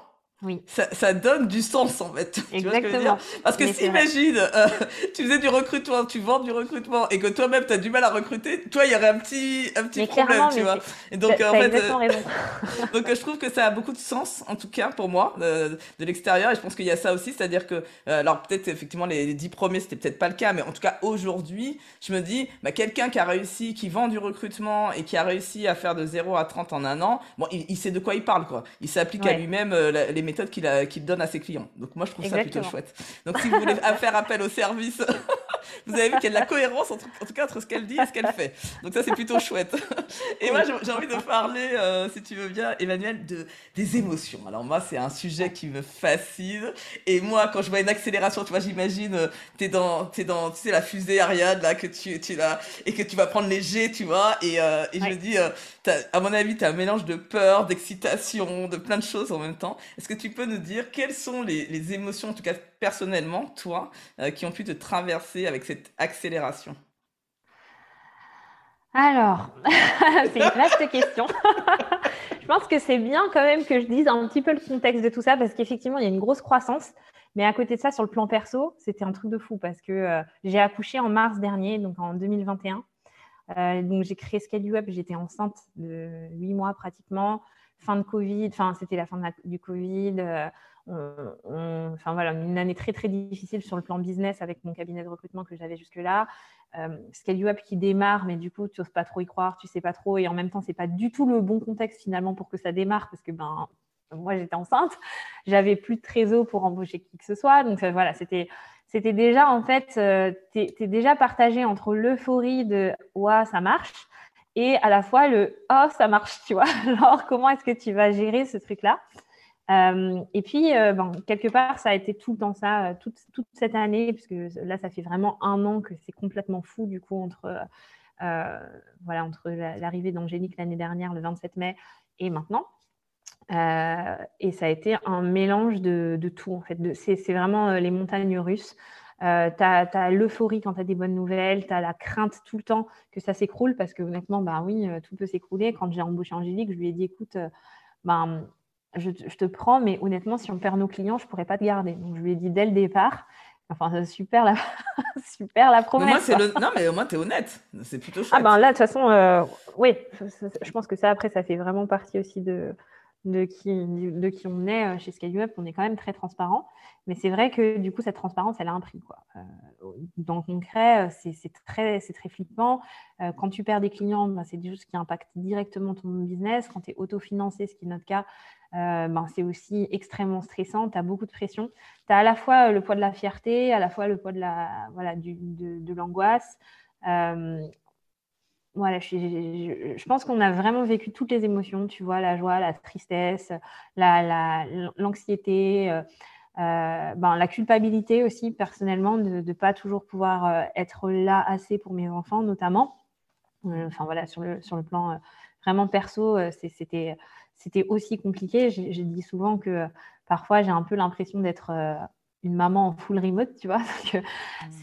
S1: Oui.
S2: Ça, ça, donne du sens en fait.
S1: Exactement. [laughs] Tu vois ce que je veux dire?
S2: Parce que si imagine, euh, [laughs] tu faisais du recrutement, tu vends du recrutement et que toi-même tu as du mal à recruter, toi il y aurait un petit, un petit problème, tu vois.
S1: Et donc en fait, euh, [laughs]
S2: donc je trouve que ça a beaucoup de sens en tout cas pour moi de, de l'extérieur et je pense qu'il y a ça aussi, c'est-à-dire que euh, alors peut-être effectivement les, dix premiers c'était peut-être pas le cas, mais en tout cas aujourd'hui je me dis bah, quelqu'un qui a réussi, qui vend du recrutement et qui a réussi à faire de 0 à 30 en un an, bon il, sait de quoi il parle quoi. Il s'applique à lui-même les méthodes qu'il qu'il donne à ses clients. Donc moi, je trouve ça plutôt chouette. Donc si vous voulez [laughs] faire appel au service, [laughs] vous avez vu qu'il y a de la cohérence en tout, cas entre ce qu'elle dit et ce qu'elle fait. Donc ça, c'est plutôt chouette. [laughs] Et moi, j'ai envie de parler, euh, si tu veux bien, Emmanuel, de, des émotions. Alors moi, c'est un sujet qui me fascine. Et moi, quand je vois une accélération, tu vois, j'imagine, euh, t'es dans, es dans, tu sais, la fusée Ariane, là, que tu, tu là, et que tu vas prendre léger, tu vois. Et, euh, et je me dis, à mon avis, tu as un mélange de peur, d'excitation, de plein de choses en même temps. Est-ce que tu peux nous dire quelles sont les, émotions, en tout cas personnellement, toi, euh, qui ont pu te traverser avec cette accélération?
S1: Alors, [laughs] c'est une vaste question. [laughs] je pense que c'est bien quand même que je dise un petit peu le contexte de tout ça parce qu'effectivement, il y a une grosse croissance. Mais à côté de ça, sur le plan perso, c'était un truc de fou parce que euh, j'ai accouché en mars dernier, donc en 2021. Euh, donc j'ai créé Scale Up, j'étais enceinte de huit mois pratiquement, fin de Covid, enfin c'était la fin du Covid. Euh, enfin voilà, une année très très difficile sur le plan business avec mon cabinet de recrutement que j'avais jusque-là. Euh, Scale Up qui démarre, mais du coup tu n'oses pas trop y croire, tu sais pas trop, et en même temps c'est pas du tout le bon contexte finalement pour que ça démarre parce que ben moi j'étais enceinte, j'avais plus de trésor pour embaucher qui que ce soit, donc voilà c'était c'était déjà en fait, euh, tu es, déjà partagé entre l'euphorie de ouais, ça marche et à la fois le oh, ça marche, tu vois. [laughs] Alors, comment est-ce que tu vas gérer ce truc-là? Euh, Et puis, euh, bon, quelque part, ça a été tout le temps ça, toute, toute, cette année, puisque là, ça fait vraiment un an que c'est complètement fou, du coup, entre, voilà, entre l'arrivée d'Angélique l'année dernière, le 27 mai, et maintenant. Euh, et ça a été un mélange de, tout, en fait. C'est vraiment euh, les montagnes russes. Euh, tu as, l'euphorie quand tu as des bonnes nouvelles, tu as la crainte tout le temps que ça s'écroule, parce que honnêtement, bah oui, tout peut s'écrouler. Quand j'ai embauché Angélique, je lui ai dit, écoute, ben, je, te prends, mais honnêtement, si on perd nos clients, je ne pourrais pas te garder. Donc, je lui ai dit dès le départ, enfin, super la, [laughs] super la promesse.
S2: Mais moi, Non, mais au moins, tu es honnête. C'est plutôt chouette. Ah
S1: ben là, de toute façon, oui, je pense que ça, après, ça fait vraiment partie aussi de de qui, on est euh, chez ScaleUp, on est quand même très transparent. Mais c'est vrai que du coup, cette transparence, elle a un prix. Quoi. Euh, dans le concret, euh, c'est très, très flippant. quand tu perds des clients, ben, c'est des choses qui impactent directement ton business. Quand tu es autofinancé, ce qui est notre cas, ben, c'est aussi extrêmement stressant. Tu as beaucoup de pression. Tu as à la fois le poids de la fierté, à la fois le poids de la voilà, de, de l'angoisse voilà, je, pense qu'on a vraiment vécu toutes les émotions, tu vois, la joie, la tristesse, l'anxiété, la, euh, euh, ben, la culpabilité aussi, personnellement, de ne pas toujours pouvoir euh, être là assez pour mes enfants, notamment. enfin, voilà, sur le, sur le plan vraiment perso, c'était aussi compliqué. J'ai dit souvent que parfois, j'ai un peu l'impression d'être une maman en full remote, tu vois. [laughs]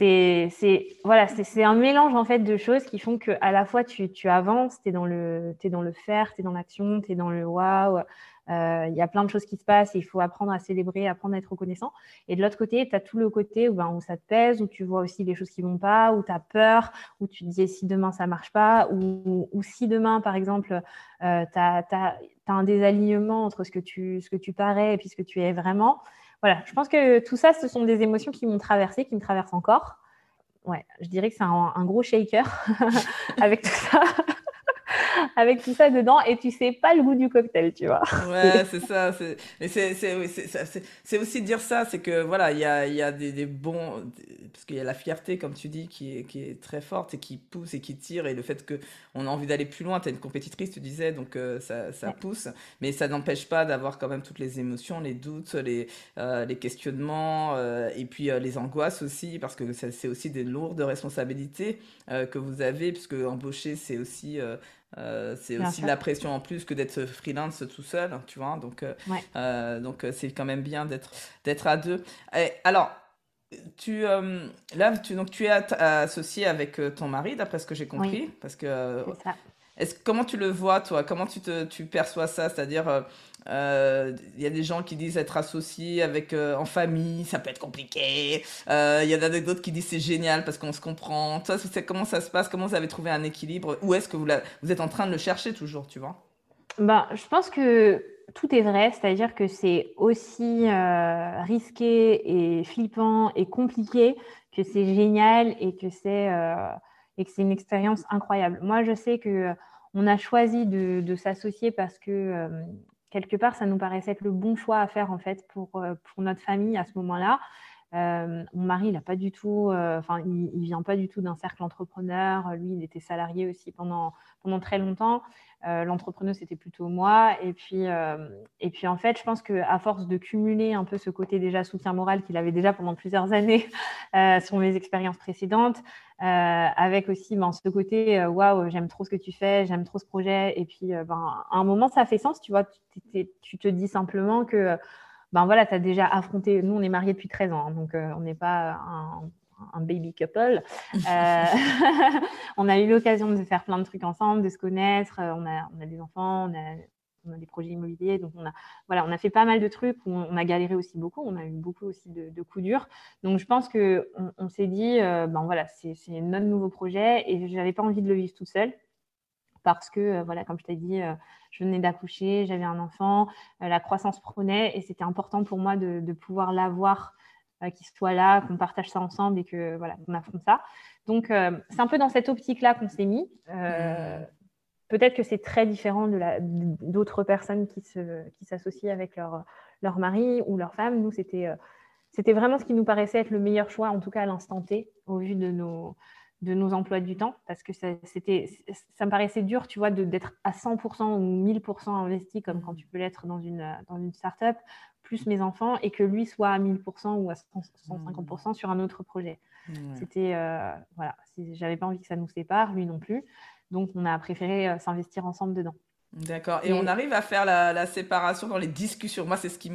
S1: Mmh. c'est, voilà, c'est, un mélange en fait de choses qui font que à la fois tu, tu avances, tu es dans le, es dans le faire, tu es dans l'action, tu es dans le waouh. Euh, il y a plein de choses qui se passent, il faut apprendre à célébrer, apprendre à être reconnaissant. Et de l'autre côté, tu as tout le côté où, ben, où ça te pèse, où tu vois aussi les choses qui vont pas, où tu as peur, où tu te dis si demain ça marche pas, ou, ou si demain, par exemple, euh, tu as, un désalignement entre ce que, tu, ce que tu parais et puis ce que tu es vraiment voilà, je pense que tout ça, ce sont des émotions qui m'ont traversé, qui me traversent encore. Ouais, je dirais que c'est un, gros shaker [laughs] avec tout ça. Avec tout ça dedans et tu sais pas le goût du cocktail, tu vois.
S2: Ouais, [laughs] c'est ça. Mais c'est aussi dire ça, c'est que voilà, il y a, y a des, des, bons. Parce qu'il y a la fierté, comme tu dis, qui est, qui est très forte et qui pousse et qui tire. Et le fait qu'on a envie d'aller plus loin, tu es une compétitrice, tu disais, donc euh, ça, ça pousse. Mais ça n'empêche pas d'avoir quand même toutes les émotions, les doutes, les, euh, les questionnements euh, et puis les angoisses aussi, parce que c'est aussi des lourdes responsabilités que vous avez, puisque embaucher, c'est aussi euh, c'est aussi de la pression en plus que d'être freelance tout seul, tu vois. Donc, euh, euh, donc c'est quand même bien d'être d'être à deux. Et, alors, tu là, tu donc tu es associé avec ton mari, d'après ce que j'ai compris, parce que est-ce, comment tu le vois, toi? Comment tu, te, tu perçois ça? C'est-à-dire, il euh, y a des gens qui disent être associés avec, en famille, ça peut être compliqué. Il y a d'autres qui disent c'est génial parce qu'on se comprend. Toi, comment ça se passe? Comment vous avez trouvé un équilibre? Où est-ce que vous, êtes en train de le chercher toujours, tu vois?
S1: Ben, Je pense que tout est vrai, c'est-à-dire que c'est aussi euh, risqué et flippant et compliqué que c'est génial et que c'est euh, et que c'est une expérience incroyable. Moi, je sais que euh, on a choisi de s'associer parce que quelque part, ça nous paraissait être le bon choix à faire en fait pour, pour notre famille à ce moment-là. Mon mari, il a pas du tout, enfin, il, vient pas du tout d'un cercle entrepreneur. Lui, il était salarié aussi pendant pendant très longtemps. Euh, l'entrepreneur, c'était plutôt moi. Et puis, et puis, en fait, je pense qu'à force de cumuler un peu ce côté déjà soutien moral qu'il avait déjà pendant plusieurs années [laughs] sur mes expériences précédentes, avec aussi ben, ce côté waouh, j'aime trop ce que tu fais, j'aime trop ce projet. Et puis, ben, à un moment, ça fait sens, tu vois. Tu, te dis simplement que ben voilà, tu as déjà affronté. Nous, on est mariés depuis 13 ans, hein, donc on n'est pas un, baby couple. Euh, [laughs] on a eu l'occasion de faire plein de trucs ensemble, de se connaître. Euh, on a, on a des enfants, on a, des projets immobiliers. Donc, on a, voilà, on a fait pas mal de trucs. On, a galéré aussi beaucoup. On a eu beaucoup aussi de, coups durs. Donc, je pense qu'on on, s'est dit, euh, ben voilà, c'est notre nouveau projet et je n'avais pas envie de le vivre tout seul parce que, voilà, comme je t'ai dit, je venais d'accoucher, j'avais un enfant, la croissance prenait et c'était important pour moi de, pouvoir l'avoir euh, qui soit là, qu'on partage ça ensemble et que voilà, qu'on affronte ça. Donc, euh, c'est un peu dans cette optique-là qu'on s'est mis. Euh, peut-être que c'est très différent de d'autres personnes qui, se, qui s'associent avec leur, leur mari ou leur femme. Nous, c'était, c'était vraiment ce qui nous paraissait être le meilleur choix, en tout cas à l'instant T, au vu de nos, de nos emplois du temps, parce que ça, c'était, ça me paraissait dur, tu vois, d'être à 100% ou 1000% investi, comme quand tu peux l'être dans une, dans une start-up, plus mes enfants et que lui soit à 1000% ou à 150% mmh. sur un autre projet. C'était, euh, voilà, j'avais pas envie que ça nous sépare, lui non plus. Donc, on a préféré euh, s'investir ensemble dedans.
S2: D'accord. Et, on arrive à faire la, séparation dans les discussions. Moi, c'est ce qui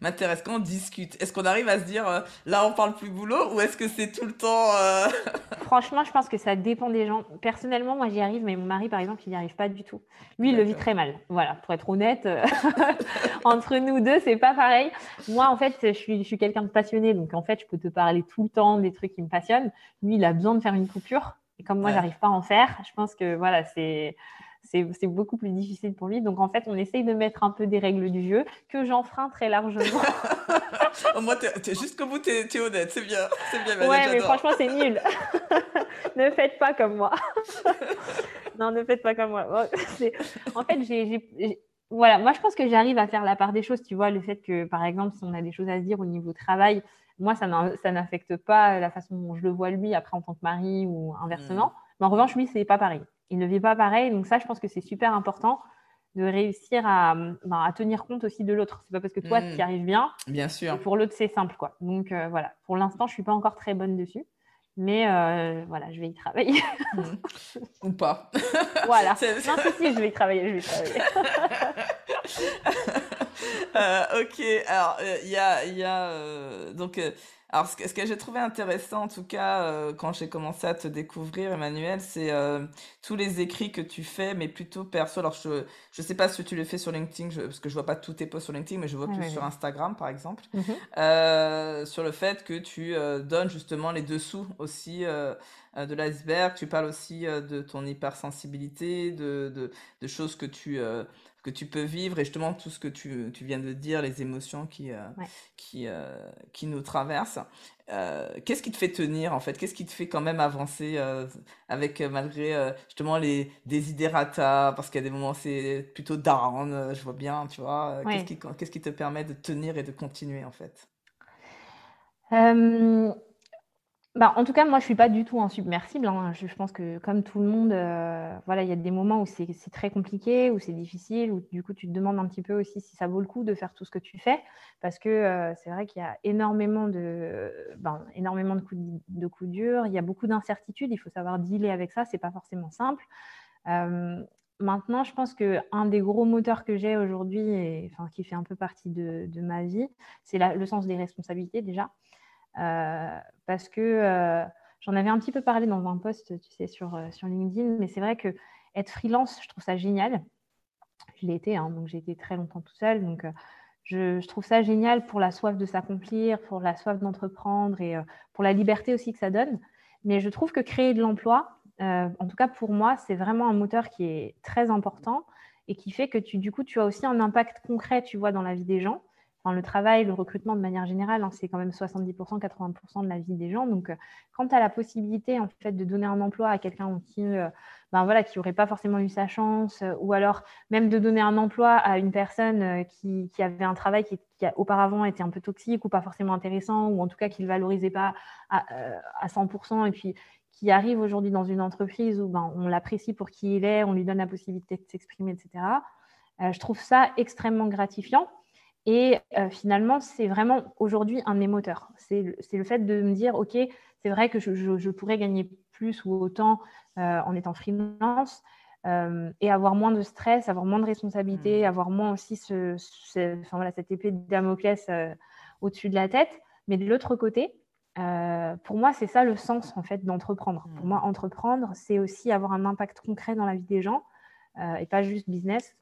S2: m'intéresse. Quand on discute, est-ce qu'on arrive à se dire, euh, là, on parle plus boulot ou est-ce que c'est tout le temps... Euh, [laughs]
S1: Franchement, je pense que ça dépend des gens. Personnellement, moi, j'y arrive, mais mon mari, par exemple, il n'y arrive pas du tout. Lui, il le vit très mal. Voilà, pour être honnête, euh, [laughs] entre nous deux, c'est pas pareil. Moi, en fait, je suis, je suis quelqu'un de passionné. Donc, en fait, je peux te parler tout le temps des trucs qui me passionnent. Lui, il a besoin de faire une coupure. Et comme moi, j'arrive pas à en faire, je pense que voilà, c'est c'est beaucoup plus difficile pour lui. Donc en fait, on essaye de mettre un peu des règles du jeu que j'enfreins très largement. [laughs]
S2: Moi, jusqu'au bout, tu es, honnête, c'est bien.
S1: bien ouais, mais franchement, c'est nul. [laughs] ne faites pas comme moi. [laughs] non, ne faites pas comme moi. En fait, j'ai voilà, moi je pense que j'arrive à faire la part des choses. Tu vois, le fait que, par exemple, si on a des choses à se dire au niveau travail, moi, ça n'affecte pas la façon dont je le vois lui après en tant que mari ou inversement. Hmm. Mais en revanche, lui, c'est pas pareil il ne vit pas pareil. Donc ça, je pense que c'est super important de réussir à, ben, à, tenir compte aussi de l'autre. C'est pas parce que toi, mmh. tu y arrives bien.
S2: Bien sûr.
S1: Pour l'autre, c'est simple, quoi. Donc euh, voilà. Pour l'instant, je suis pas encore très bonne dessus. Mais euh, voilà, je vais y travailler.
S2: Mmh. [laughs] Ou pas.
S1: voilà. [laughs] Non, si, si, je vais y travailler. Je vais y travailler. [laughs]
S2: Euh, ok. Alors, il y a, y a donc alors, ce que, j'ai trouvé intéressant, en tout cas, euh, quand j'ai commencé à te découvrir, Emmanuel, c'est euh, tous les écrits que tu fais, mais plutôt perso. Alors, je ne sais pas si tu le fais sur LinkedIn, parce que je vois pas tous tes posts sur LinkedIn, mais je vois plus sur Instagram, par exemple, mhm. euh, sur le fait que tu donnes justement les dessous aussi de l'iceberg. Tu parles aussi de ton hypersensibilité, de, de, de choses que tu que tu peux vivre et justement tout ce que tu, tu viens de dire, les émotions qui, euh, qui, euh, qui nous traversent. Euh, qu'est-ce qui te fait tenir en fait? Qu'est-ce qui te fait quand même avancer avec malgré justement les desiderata Parce qu'il y a des moments c'est plutôt down, je vois bien, tu vois. Qu'est-ce qui, qu'est-ce qui te permet de tenir et de continuer en fait?
S1: Bah, en tout cas, moi, je suis pas du tout insubmersible. Hein. Je, pense que comme tout le monde, euh, voilà, il y a des moments où c'est très compliqué, où c'est difficile, où du coup, tu te demandes un petit peu aussi si ça vaut le coup de faire tout ce que tu fais, parce que euh, c'est vrai qu'il y a énormément de, ben, énormément de coups, durs. Il y a beaucoup d'incertitudes. Il faut savoir dealer avec ça. C'est pas forcément simple. Euh, maintenant, je pense que un des gros moteurs que j'ai aujourd'hui, enfin, qui fait un peu partie de ma vie, c'est le sens des responsabilités déjà. Euh, parce que euh, j'en avais un petit peu parlé dans un post, tu sais, sur, euh, sur LinkedIn, mais c'est vrai que être freelance, je trouve ça génial. Je l'ai été, hein, donc j'ai été très longtemps tout seul. Donc, je, trouve ça génial pour la soif de s'accomplir, pour la soif d'entreprendre et pour la liberté aussi que ça donne. Mais je trouve que créer de l'emploi, en tout cas pour moi, c'est vraiment un moteur qui est très important et qui fait que tu, du coup, tu as aussi un impact concret, tu vois, dans la vie des gens le travail, le recrutement de manière générale, hein, c'est quand même 70%, 80% de la vie des gens. Donc, euh, quand tu as la possibilité en fait, de donner un emploi à quelqu'un qui euh, ben, voilà, n'aurait pas forcément eu sa chance, euh, ou alors même de donner un emploi à une personne qui, avait un travail qui, auparavant été un peu toxique ou pas forcément intéressant, ou en tout cas qui ne valorisait pas à, à 100%, et puis qui arrive aujourd'hui dans une entreprise où ben, on l'apprécie pour qui il est, on lui donne la possibilité de s'exprimer, etc. je trouve ça extrêmement gratifiant. Et euh, finalement, c'est vraiment aujourd'hui un émoteur. C'est le fait de me dire, OK, c'est vrai que je, pourrais gagner plus ou autant euh, en étant freelance euh, et avoir moins de stress, avoir moins de responsabilités, mmh. avoir moins aussi ce, enfin, voilà, cette épée de Damoclès au-dessus de la tête. Mais de l'autre côté, pour moi, c'est ça le sens en fait d'entreprendre. Pour moi, mmh. entreprendre, c'est aussi avoir un impact concret dans la vie des gens et pas juste business.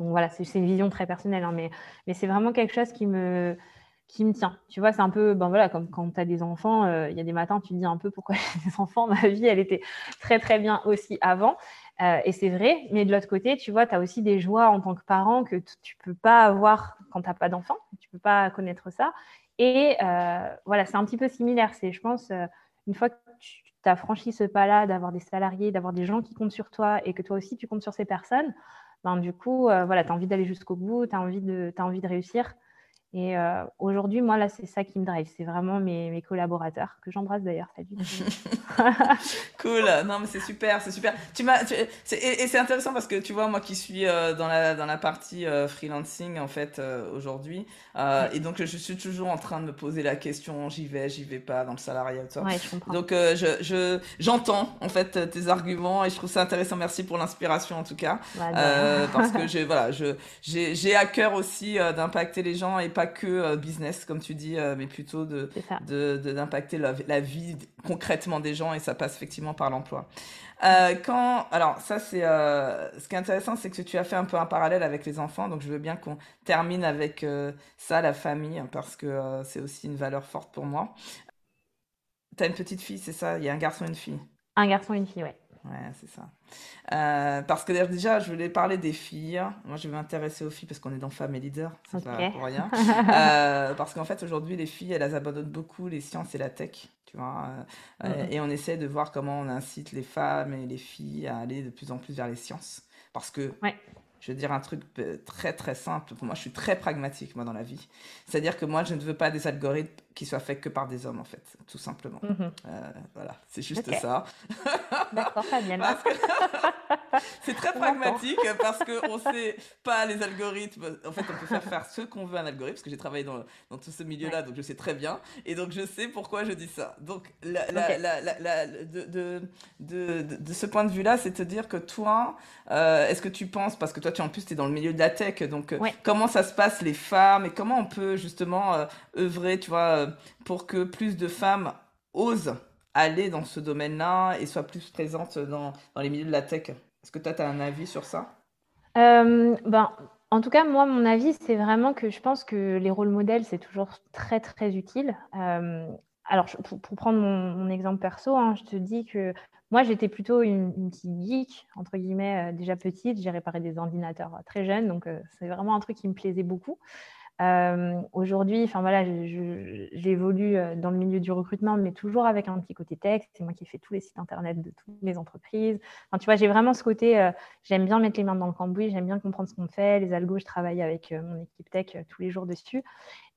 S1: Donc voilà, c'est une vision très personnelle, hein, mais, c'est vraiment quelque chose qui me, qui me tient. Tu vois, c'est un peu, ben voilà, comme quand tu as des enfants, euh, il y a des matins, tu te dis un peu pourquoi [laughs] j'ai des enfants. Ma vie, elle était très, très bien aussi avant. Euh, et c'est vrai, mais de l'autre côté, tu vois, tu as aussi des joies en tant que parent que tu peux pas avoir quand tu n'as pas d'enfants. Tu peux pas connaître ça. Et euh, voilà, c'est un petit peu similaire. C'est, je pense, une fois que tu as franchi ce pas-là d'avoir des salariés, d'avoir des gens qui comptent sur toi et que toi aussi, tu comptes sur ces personnes, ben, du coup, euh, voilà, tu envie d'aller jusqu'au bout, tu as, envie de, as envie de réussir. Et euh, aujourd'hui, moi, là, c'est ça qui me drive. C'est vraiment mes, mes collaborateurs, que j'embrasse d'ailleurs. Salut. [laughs]
S2: cool. Non, mais c'est super, c'est super. Tu m'as, et, c'est intéressant parce que tu vois, moi qui suis euh, dans, la, dans la partie freelancing, en fait, aujourd'hui, et donc je suis toujours en train de me poser la question j'y vais, j'y vais pas dans le salariat. Tout
S1: Ouais, je comprends.
S2: Donc, je, je, j'entends, en fait, tes arguments et je trouve ça intéressant. Merci pour l'inspiration, en tout cas. Bah, parce que [laughs] j'ai, voilà, je, j'ai, j'ai à cœur aussi d'impacter les gens et pas que euh, business, comme tu dis, euh, mais plutôt de, d'impacter la, vie concrètement des gens et ça passe effectivement par l'emploi. Euh, quand, alors ça c'est, ce qui est intéressant, c'est que tu as fait un peu un parallèle avec les enfants, donc je veux bien qu'on termine avec ça, la famille, parce que c'est aussi une valeur forte pour moi. Tu as une petite fille, c'est ça? Il y a un garçon et une fille?
S1: Un garçon et une fille, ouais.
S2: Ouais, c'est ça. Euh, parce que déjà, je voulais parler des filles. Moi, je vais m'intéresser aux filles parce qu'on est dans Femmes et Leaders. C'est pas pour rien. [laughs] euh, parce qu'en fait, aujourd'hui, les filles, elles abandonnent beaucoup les sciences et la tech. Tu vois, euh. Et on essaie de voir comment on incite les femmes et les filles à aller de plus en plus vers les sciences. Parce que
S1: ouais
S2: je vais dire un truc euh, très très simple. Pour moi, je suis très pragmatique moi dans la vie. C'est-à-dire que moi, je ne veux pas des algorithmes qui soient faits que par des hommes en fait, tout simplement. Mhm. Euh, voilà, c'est juste ça. [laughs]
S1: D'accord, [laughs]
S2: c'est très pragmatique parce qu'on ne sait pas les algorithmes. En fait, on peut faire faire ce qu'on veut à un algorithme parce que j'ai travaillé dans, dans, tout ce milieu-là, donc je sais très bien. Et donc, je sais pourquoi je dis ça. Donc, la, la, la, de, de, de, de, ce point de vue-là, c'est te dire que toi, euh, est-ce que tu penses, parce que toi, tu en plus, tu es dans le milieu de la tech, donc euh, comment ça se passe les femmes et comment on peut justement euh, œuvrer, tu vois, pour que plus de femmes osent aller dans ce domaine-là et soient plus présentes dans, dans les milieux de la tech est-ce que toi, tu as un avis sur ça?
S1: Euh, ben, En tout cas, moi, mon avis, c'est vraiment que je pense que les rôles modèles, c'est toujours très, très utile. Euh, alors, pour, prendre mon, exemple perso, hein, je te dis que moi, j'étais plutôt une, petite geek, entre guillemets, euh, déjà petite. J'ai réparé des ordinateurs très jeunes, donc c'est vraiment un truc qui me plaisait beaucoup. Euh, aujourd'hui, enfin voilà, j'évolue euh, dans le milieu du recrutement, mais toujours avec un petit côté texte. C'est moi qui fais tous les sites internet de toutes les entreprises. Enfin, tu vois, j'ai vraiment ce côté. Euh, j'aime bien mettre les mains dans le cambouis. J'aime bien comprendre ce qu'on fait. Les algos, je travaille avec mon équipe tech tous les jours dessus.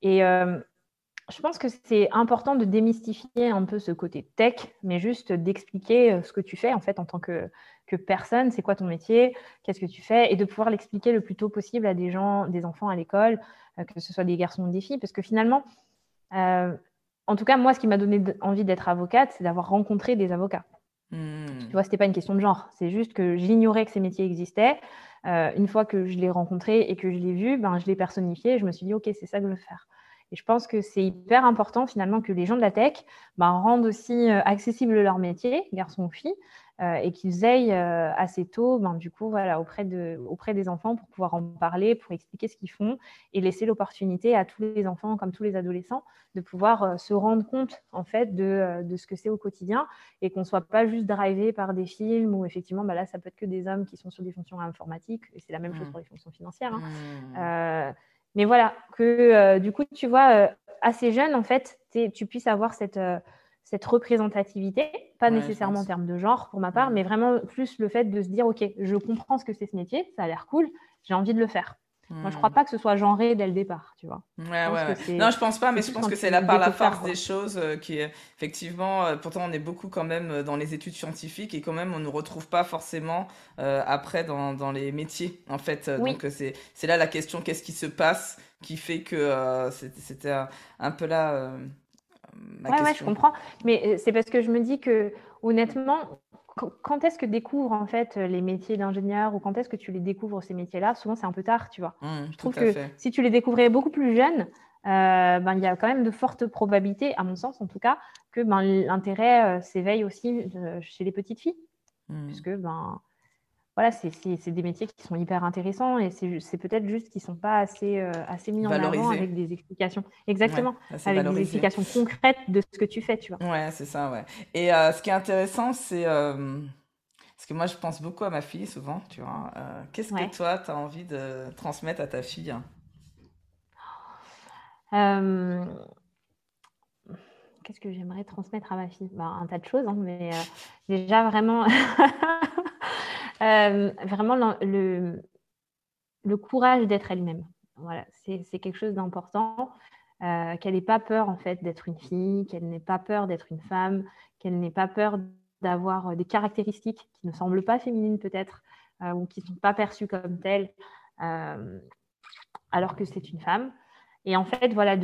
S1: Et je pense que c'est important de démystifier un peu ce côté tech, mais juste d'expliquer ce que tu fais en fait en tant que, que personne, c'est quoi ton métier, qu'est-ce que tu fais, et de pouvoir l'expliquer le plus tôt possible à des gens, des enfants à l'école, euh, que ce soit des garçons ou des filles, parce que finalement, euh, en tout cas, moi, ce qui m'a donné envie d'être avocate, c'est d'avoir rencontré des avocats. Hmm. Tu vois, c'était pas une question de genre, c'est juste que j'ignorais que ces métiers existaient. Euh, une fois que je l'ai rencontré et que je l'ai vu, ben, je l'ai personnifié et je me suis dit, OK, c'est ça que je veux faire. Et je pense que c'est hyper important finalement que les gens de la tech ben, rendent aussi accessible leur métier, garçons ou filles, euh, et qu'ils aillent euh, assez tôt, ben, du coup, voilà, auprès, de, auprès des enfants pour pouvoir en parler, pour expliquer ce qu'ils font et laisser l'opportunité à tous les enfants, comme tous les adolescents, de pouvoir euh, se rendre compte en fait de, de ce que c'est au quotidien et qu'on ne soit pas juste drivé par des films où effectivement, ben là, ça peut être que des hommes qui sont sur des fonctions informatiques et c'est la même chose mmh. pour les fonctions financières. Hein. Mmh. mais voilà, que du coup, tu vois, assez jeune, en fait, tu puisses avoir cette cette représentativité, pas nécessairement en termes de genre pour ma part, mais vraiment plus le fait de se dire, OK, je comprends ce que c'est ce métier, ça a l'air cool, j'ai envie de le faire. Moi, je crois hmm. pas que ce soit genré dès le départ, tu vois.
S2: Ouais, ouais, Non, je pense pas, mais je pense que c'est là par la force des choses euh, qui, effectivement, euh, pourtant on est beaucoup quand même euh, dans les études scientifiques et quand même on ne retrouve pas forcément après dans, dans, les métiers, en fait. Donc c'est là la question, qu'est-ce qui se passe qui fait que c'était un, un, peu là
S1: oui, Ouais, je comprends. Mais euh, c'est parce que je me dis que, honnêtement, quand est-ce que découvres en fait les métiers d'ingénieur ou quand est-ce que tu les découvres ces métiers-là? Souvent, c'est un peu tard, tu vois. Mmh, je trouve que si tu les découvrais beaucoup plus jeunes, euh, ben, il y a quand même de fortes probabilités, à mon sens en tout cas, que ben, l'intérêt euh, s'éveille aussi chez les petites filles. Mmh. Puisque ben, voilà, c'est des métiers qui sont hyper intéressants et c'est peut-être juste qu'ils ne sont pas assez, euh, assez mis en avant avec des explications. Exactement, avec des explications concrètes de ce que tu fais, tu vois.
S2: Ouais, c'est ça, ouais. Et euh, ce qui est intéressant, c'est. Euh, parce que moi, je pense beaucoup à ma fille souvent, tu vois. Qu'est-ce que toi, tu as envie de transmettre à ta fille?
S1: Qu'est-ce que j'aimerais transmettre à ma fille? Bah, Un tas de choses, hein, mais déjà vraiment. [laughs] Euh, vraiment le, courage d'être elle-même. Voilà, c'est quelque chose d'important. Euh, qu'elle n'ait pas peur en fait d'être une fille, qu'elle n'ait pas peur d'être une femme, qu'elle n'ait pas peur d'avoir des caractéristiques qui ne semblent pas féminines peut-être euh, ou qui ne sont pas perçues comme telles alors que c'est une femme. Et en fait, voilà,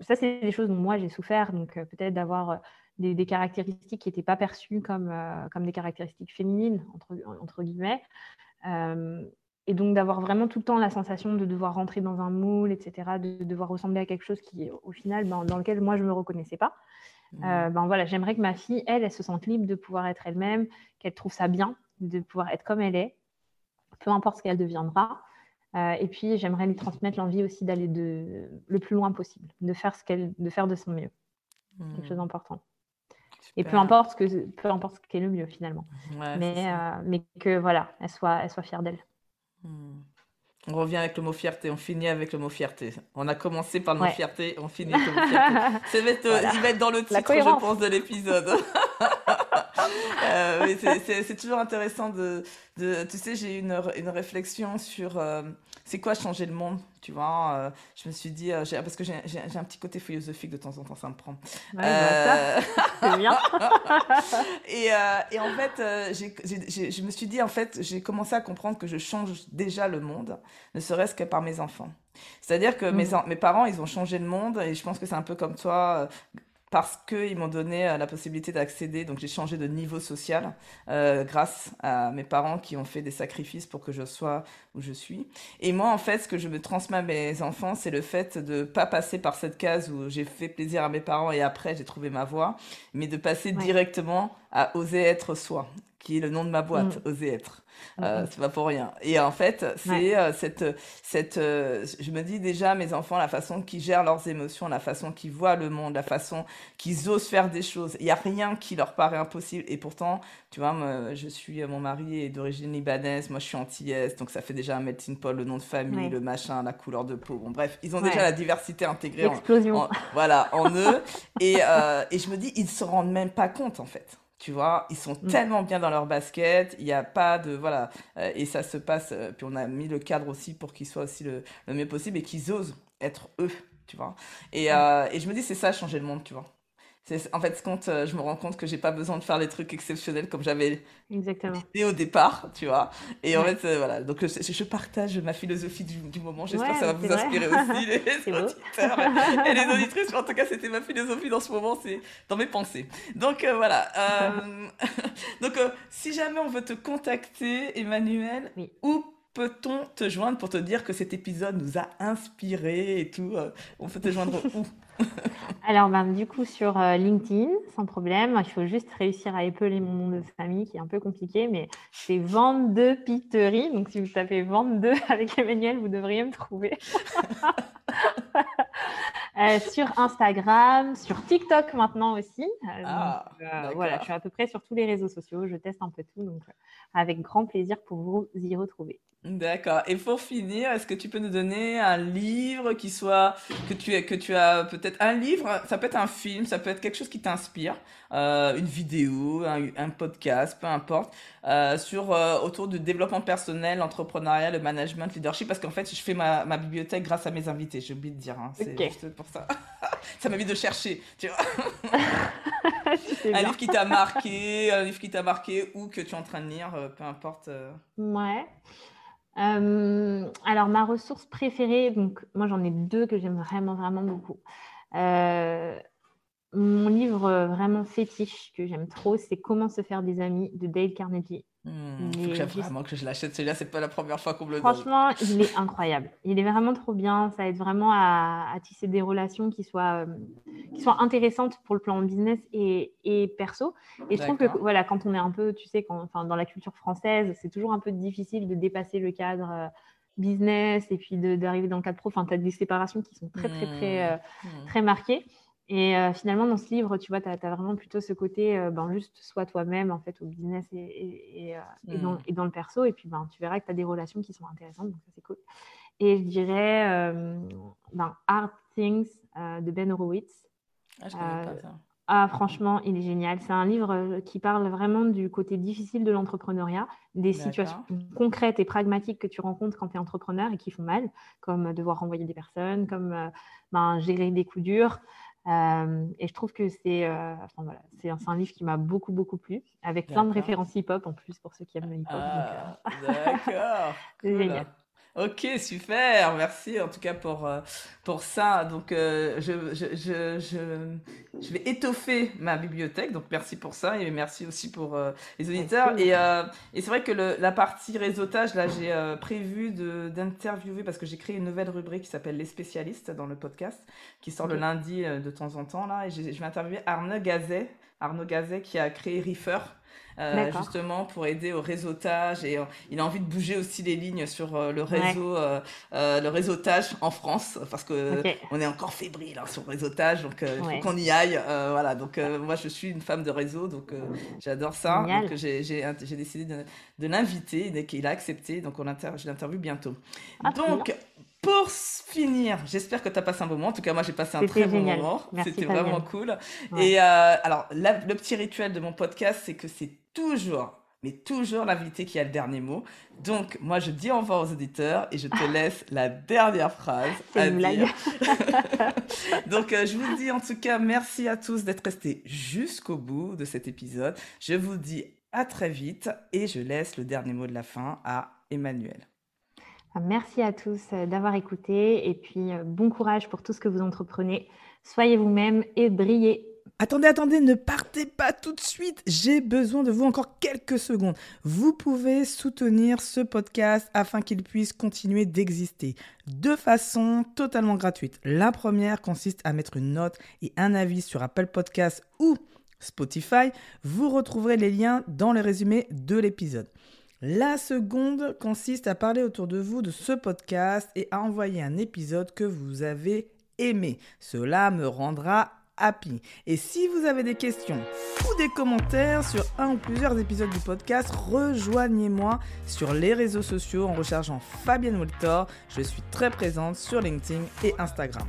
S1: ça c'est des choses dont moi j'ai souffert, donc peut-être d'avoir des, caractéristiques qui n'étaient pas perçues comme, euh, comme des caractéristiques féminines, entre, entre guillemets. Euh, et donc d'avoir vraiment tout le temps la sensation de devoir rentrer dans un moule, etc., de, devoir ressembler à quelque chose qui, au final, ben, dans lequel moi, je ne me reconnaissais pas. Mmh. Euh, ben voilà, j'aimerais que ma fille, elle, elle se sente libre de pouvoir être elle-même, qu'elle trouve ça bien, de pouvoir être comme elle est, peu importe ce qu'elle deviendra. et puis, j'aimerais lui transmettre l'envie aussi d'aller de, le plus loin possible, de faire, ce de faire de son mieux. Quelque mmh. chose d'important. Et peu importe ce que peu importe ce qui est le mieux finalement. mais, euh, mais que voilà, elle soit, elle soit fière d'elle.
S2: Hmm. On revient avec le mot fierté, on finit avec le mot fierté. On a commencé par le mot fierté, on finit avec le mot fierté. Ça va être, Il va être dans le titre, je pense, de l'épisode. [laughs] euh, c'est toujours intéressant de, de... Tu sais, j'ai une, une réflexion sur... Euh, c'est quoi changer le monde tu vois euh, je me suis dit parce que j'ai un petit côté philosophique de temps en temps ça me prend.
S1: Ouais, c'est bien. [laughs]
S2: Et, et, en fait je me suis dit en fait j'ai commencé à comprendre que je change déjà le monde ne serait-ce que par mes enfants. C'est-à-dire que mes, mm. mes parents ils ont changé le monde et je pense que c'est un peu comme toi parce qu'ils m'ont donné euh, la possibilité d'accéder. Donc j'ai changé de niveau social euh, grâce à mes parents qui ont fait des sacrifices pour que je sois où je suis. Et moi, en fait, ce que je me transmets à mes enfants, c'est le fait de ne pas passer par cette case où j'ai fait plaisir à mes parents et après j'ai trouvé ma voie, mais de passer directement à oser être soi, qui est le nom de ma boîte, mm. oser être. Euh, c'est pas pour rien. Et en fait, c'est euh, cette, cette, euh, je me dis déjà, mes enfants, la façon qu'ils gèrent leurs émotions, la façon qu'ils voient le monde, la façon qu'ils osent faire des choses. Il n'y a rien qui leur paraît impossible. Et pourtant, tu vois, je suis, mon mari est d'origine libanaise, moi je suis antillaise, donc ça fait déjà un melting pot, le nom de famille, le machin, la couleur de peau. Bon, bref, ils ont déjà la diversité intégrée
S1: en,
S2: voilà, en eux. et, et je me dis, ils se rendent même pas compte, en fait. Tu vois, ils sont mm. tellement bien dans leur basket, il n'y a pas de. Voilà. Euh, et ça se passe. Euh, puis on a mis le cadre aussi pour qu'ils soient aussi le, le mieux possible et qu'ils osent être eux, tu vois. Et, euh, et je me dis, c'est ça, changer le monde, tu vois en fait, compte, euh, je me rends compte que j'ai pas besoin de faire des trucs exceptionnels comme j'avais
S1: dit
S2: au départ, tu vois. Et en fait, euh, voilà. Donc, je, je, partage ma philosophie du, du moment. J'espère que ça va vous inspirer [laughs] aussi, les auditeurs et les auditrices. En tout cas, c'était ma philosophie dans ce moment, c'est dans mes pensées. Donc, euh, voilà. [laughs] Donc, si jamais on veut te contacter, Emmanuel, où peut-on te joindre pour te dire que cet épisode nous a inspiré et tout On peut te joindre où? [laughs]
S1: Alors, ben, du coup, sur euh, LinkedIn, sans problème. Il faut juste réussir à épeler mon nom de famille, qui est un peu compliqué, mais c'est Vente de Piterie. Donc, si vous tapez Vente de avec Emmanuel, vous devriez me trouver. [laughs] Euh, sur Instagram, sur TikTok maintenant aussi. Ah, voilà, je suis à peu près sur tous les réseaux sociaux. Je teste un peu tout. Donc, avec grand plaisir pour vous y retrouver.
S2: D'accord. Et pour finir, est-ce que tu peux nous donner un livre qui soit que tu que tu as peut-être un livre, ça peut être un film, ça peut être quelque chose qui t'inspire, euh, une vidéo, un, podcast, peu importe, euh, sur euh, autour du développement personnel, l'entrepreneuriat, le management, le leadership, parce qu'en fait, je fais ma, ma bibliothèque grâce à mes invités. J'ai oublié de dire, hein, c'est juste pour ça. [laughs] ça m'évite de chercher, tu vois. [laughs] un livre qui t'a marqué, un livre qui t'a marqué ou que tu es en train de lire, peu importe.
S1: Ouais. Euh, alors, ma ressource préférée, donc moi j'en ai deux que j'aime vraiment, vraiment beaucoup. Euh, mon livre vraiment fétiche que j'aime trop, c'est Comment se faire des amis de Dale Carnegie.
S2: Hmm, faut que vraiment que je l'achète. Celui-là, c'est pas la première fois qu'on me le
S1: donne. Franchement, il est incroyable. Il est vraiment trop bien. Ça aide vraiment à, tisser des relations qui soient, euh, qui soient intéressantes pour le plan business et, et perso. Et je trouve que voilà, quand on est un peu, tu sais, quand, enfin, dans la culture française, c'est toujours un peu difficile de dépasser le cadre. Euh, business et puis d'arriver dans le cadre pro, enfin, tu as des séparations qui sont très, très, très, euh, hmm. très marquées. Et euh, finalement, dans ce livre, tu vois, tu as, vraiment plutôt ce côté, euh, ben, juste sois toi-même, en fait, au business et, et, et, euh, mmh. et, dans, le perso. Et puis, ben, tu verras que tu as des relations qui sont intéressantes, donc ça, c'est cool. Et je dirais ben, Hard Things de Ben Horowitz.
S2: Ah, je pas ça.
S1: Ah, franchement, il est génial. C'est un livre qui parle vraiment du côté difficile de l'entrepreneuriat, des situations concrètes et pragmatiques que tu rencontres quand tu es entrepreneur et qui font mal, comme devoir renvoyer des personnes, comme ben, gérer des coups durs. Euh, et je trouve que c'est euh, enfin, voilà, c'est un, un, livre qui m'a beaucoup, beaucoup plu, avec plein de références hip-hop en plus pour ceux qui aiment le hip-hop.
S2: Ah, euh, D'accord. [laughs] c'est génial. Ok, super, merci en tout cas pour, euh, pour ça. Donc, euh, je, je, je, je, vais étoffer ma bibliothèque, donc merci pour ça et merci aussi pour euh, les auditeurs. Et, et c'est vrai que le, la partie réseautage, là, j'ai prévu d'interviewer parce que j'ai créé une nouvelle rubrique qui s'appelle Les spécialistes dans le podcast, qui sort le lundi de temps en temps, là. Et je vais interviewer Arnaud Gazet, Arnaud Gazet qui a créé Reefer. Euh, justement pour aider au réseautage et euh, il a envie de bouger aussi les lignes sur euh, le réseau, le réseautage en France parce que on est encore fébrile hein, sur le réseautage donc il faut qu'on y aille. voilà. Donc moi je suis une femme de réseau donc j'adore ça. Donc j'ai décidé de, de l'inviter dès qu'il a accepté donc on je l'interview bientôt. Ah, donc pour finir, j'espère que tu as passé un bon moment. En tout cas, moi, j'ai passé un très bon moment. C'était vraiment cool. Et alors, le petit rituel de mon podcast, c'est que c'est toujours, mais toujours l'invité qui a le dernier mot. Donc, moi, je dis au revoir aux auditeurs et je te [laughs] laisse la dernière phrase à dire. [laughs] Donc, euh, je vous dis en tout cas merci à tous d'être restés jusqu'au bout de cet épisode. Je vous dis à très vite et je laisse le dernier mot de la fin à Emmanuel.
S1: Merci à tous euh, d'avoir écouté et puis euh, bon courage pour tout ce que vous entreprenez. Soyez vous-même et brillez.
S2: Attendez, attendez, ne partez pas tout de suite. J'ai besoin de vous encore quelques secondes. Vous pouvez soutenir ce podcast afin qu'il puisse continuer d'exister de façon totalement gratuite. La première consiste à mettre une note et un avis sur Apple Podcast ou Spotify. Vous retrouverez les liens dans le résumé de l'épisode. La seconde consiste à parler autour de vous de ce podcast et à envoyer un épisode que vous avez aimé. Cela me rendra happy. Et si vous avez des questions ou des commentaires sur un ou plusieurs épisodes du podcast, rejoignez-moi sur les réseaux sociaux en recherchant Fabienne Woltor. Je suis très présente sur LinkedIn et Instagram.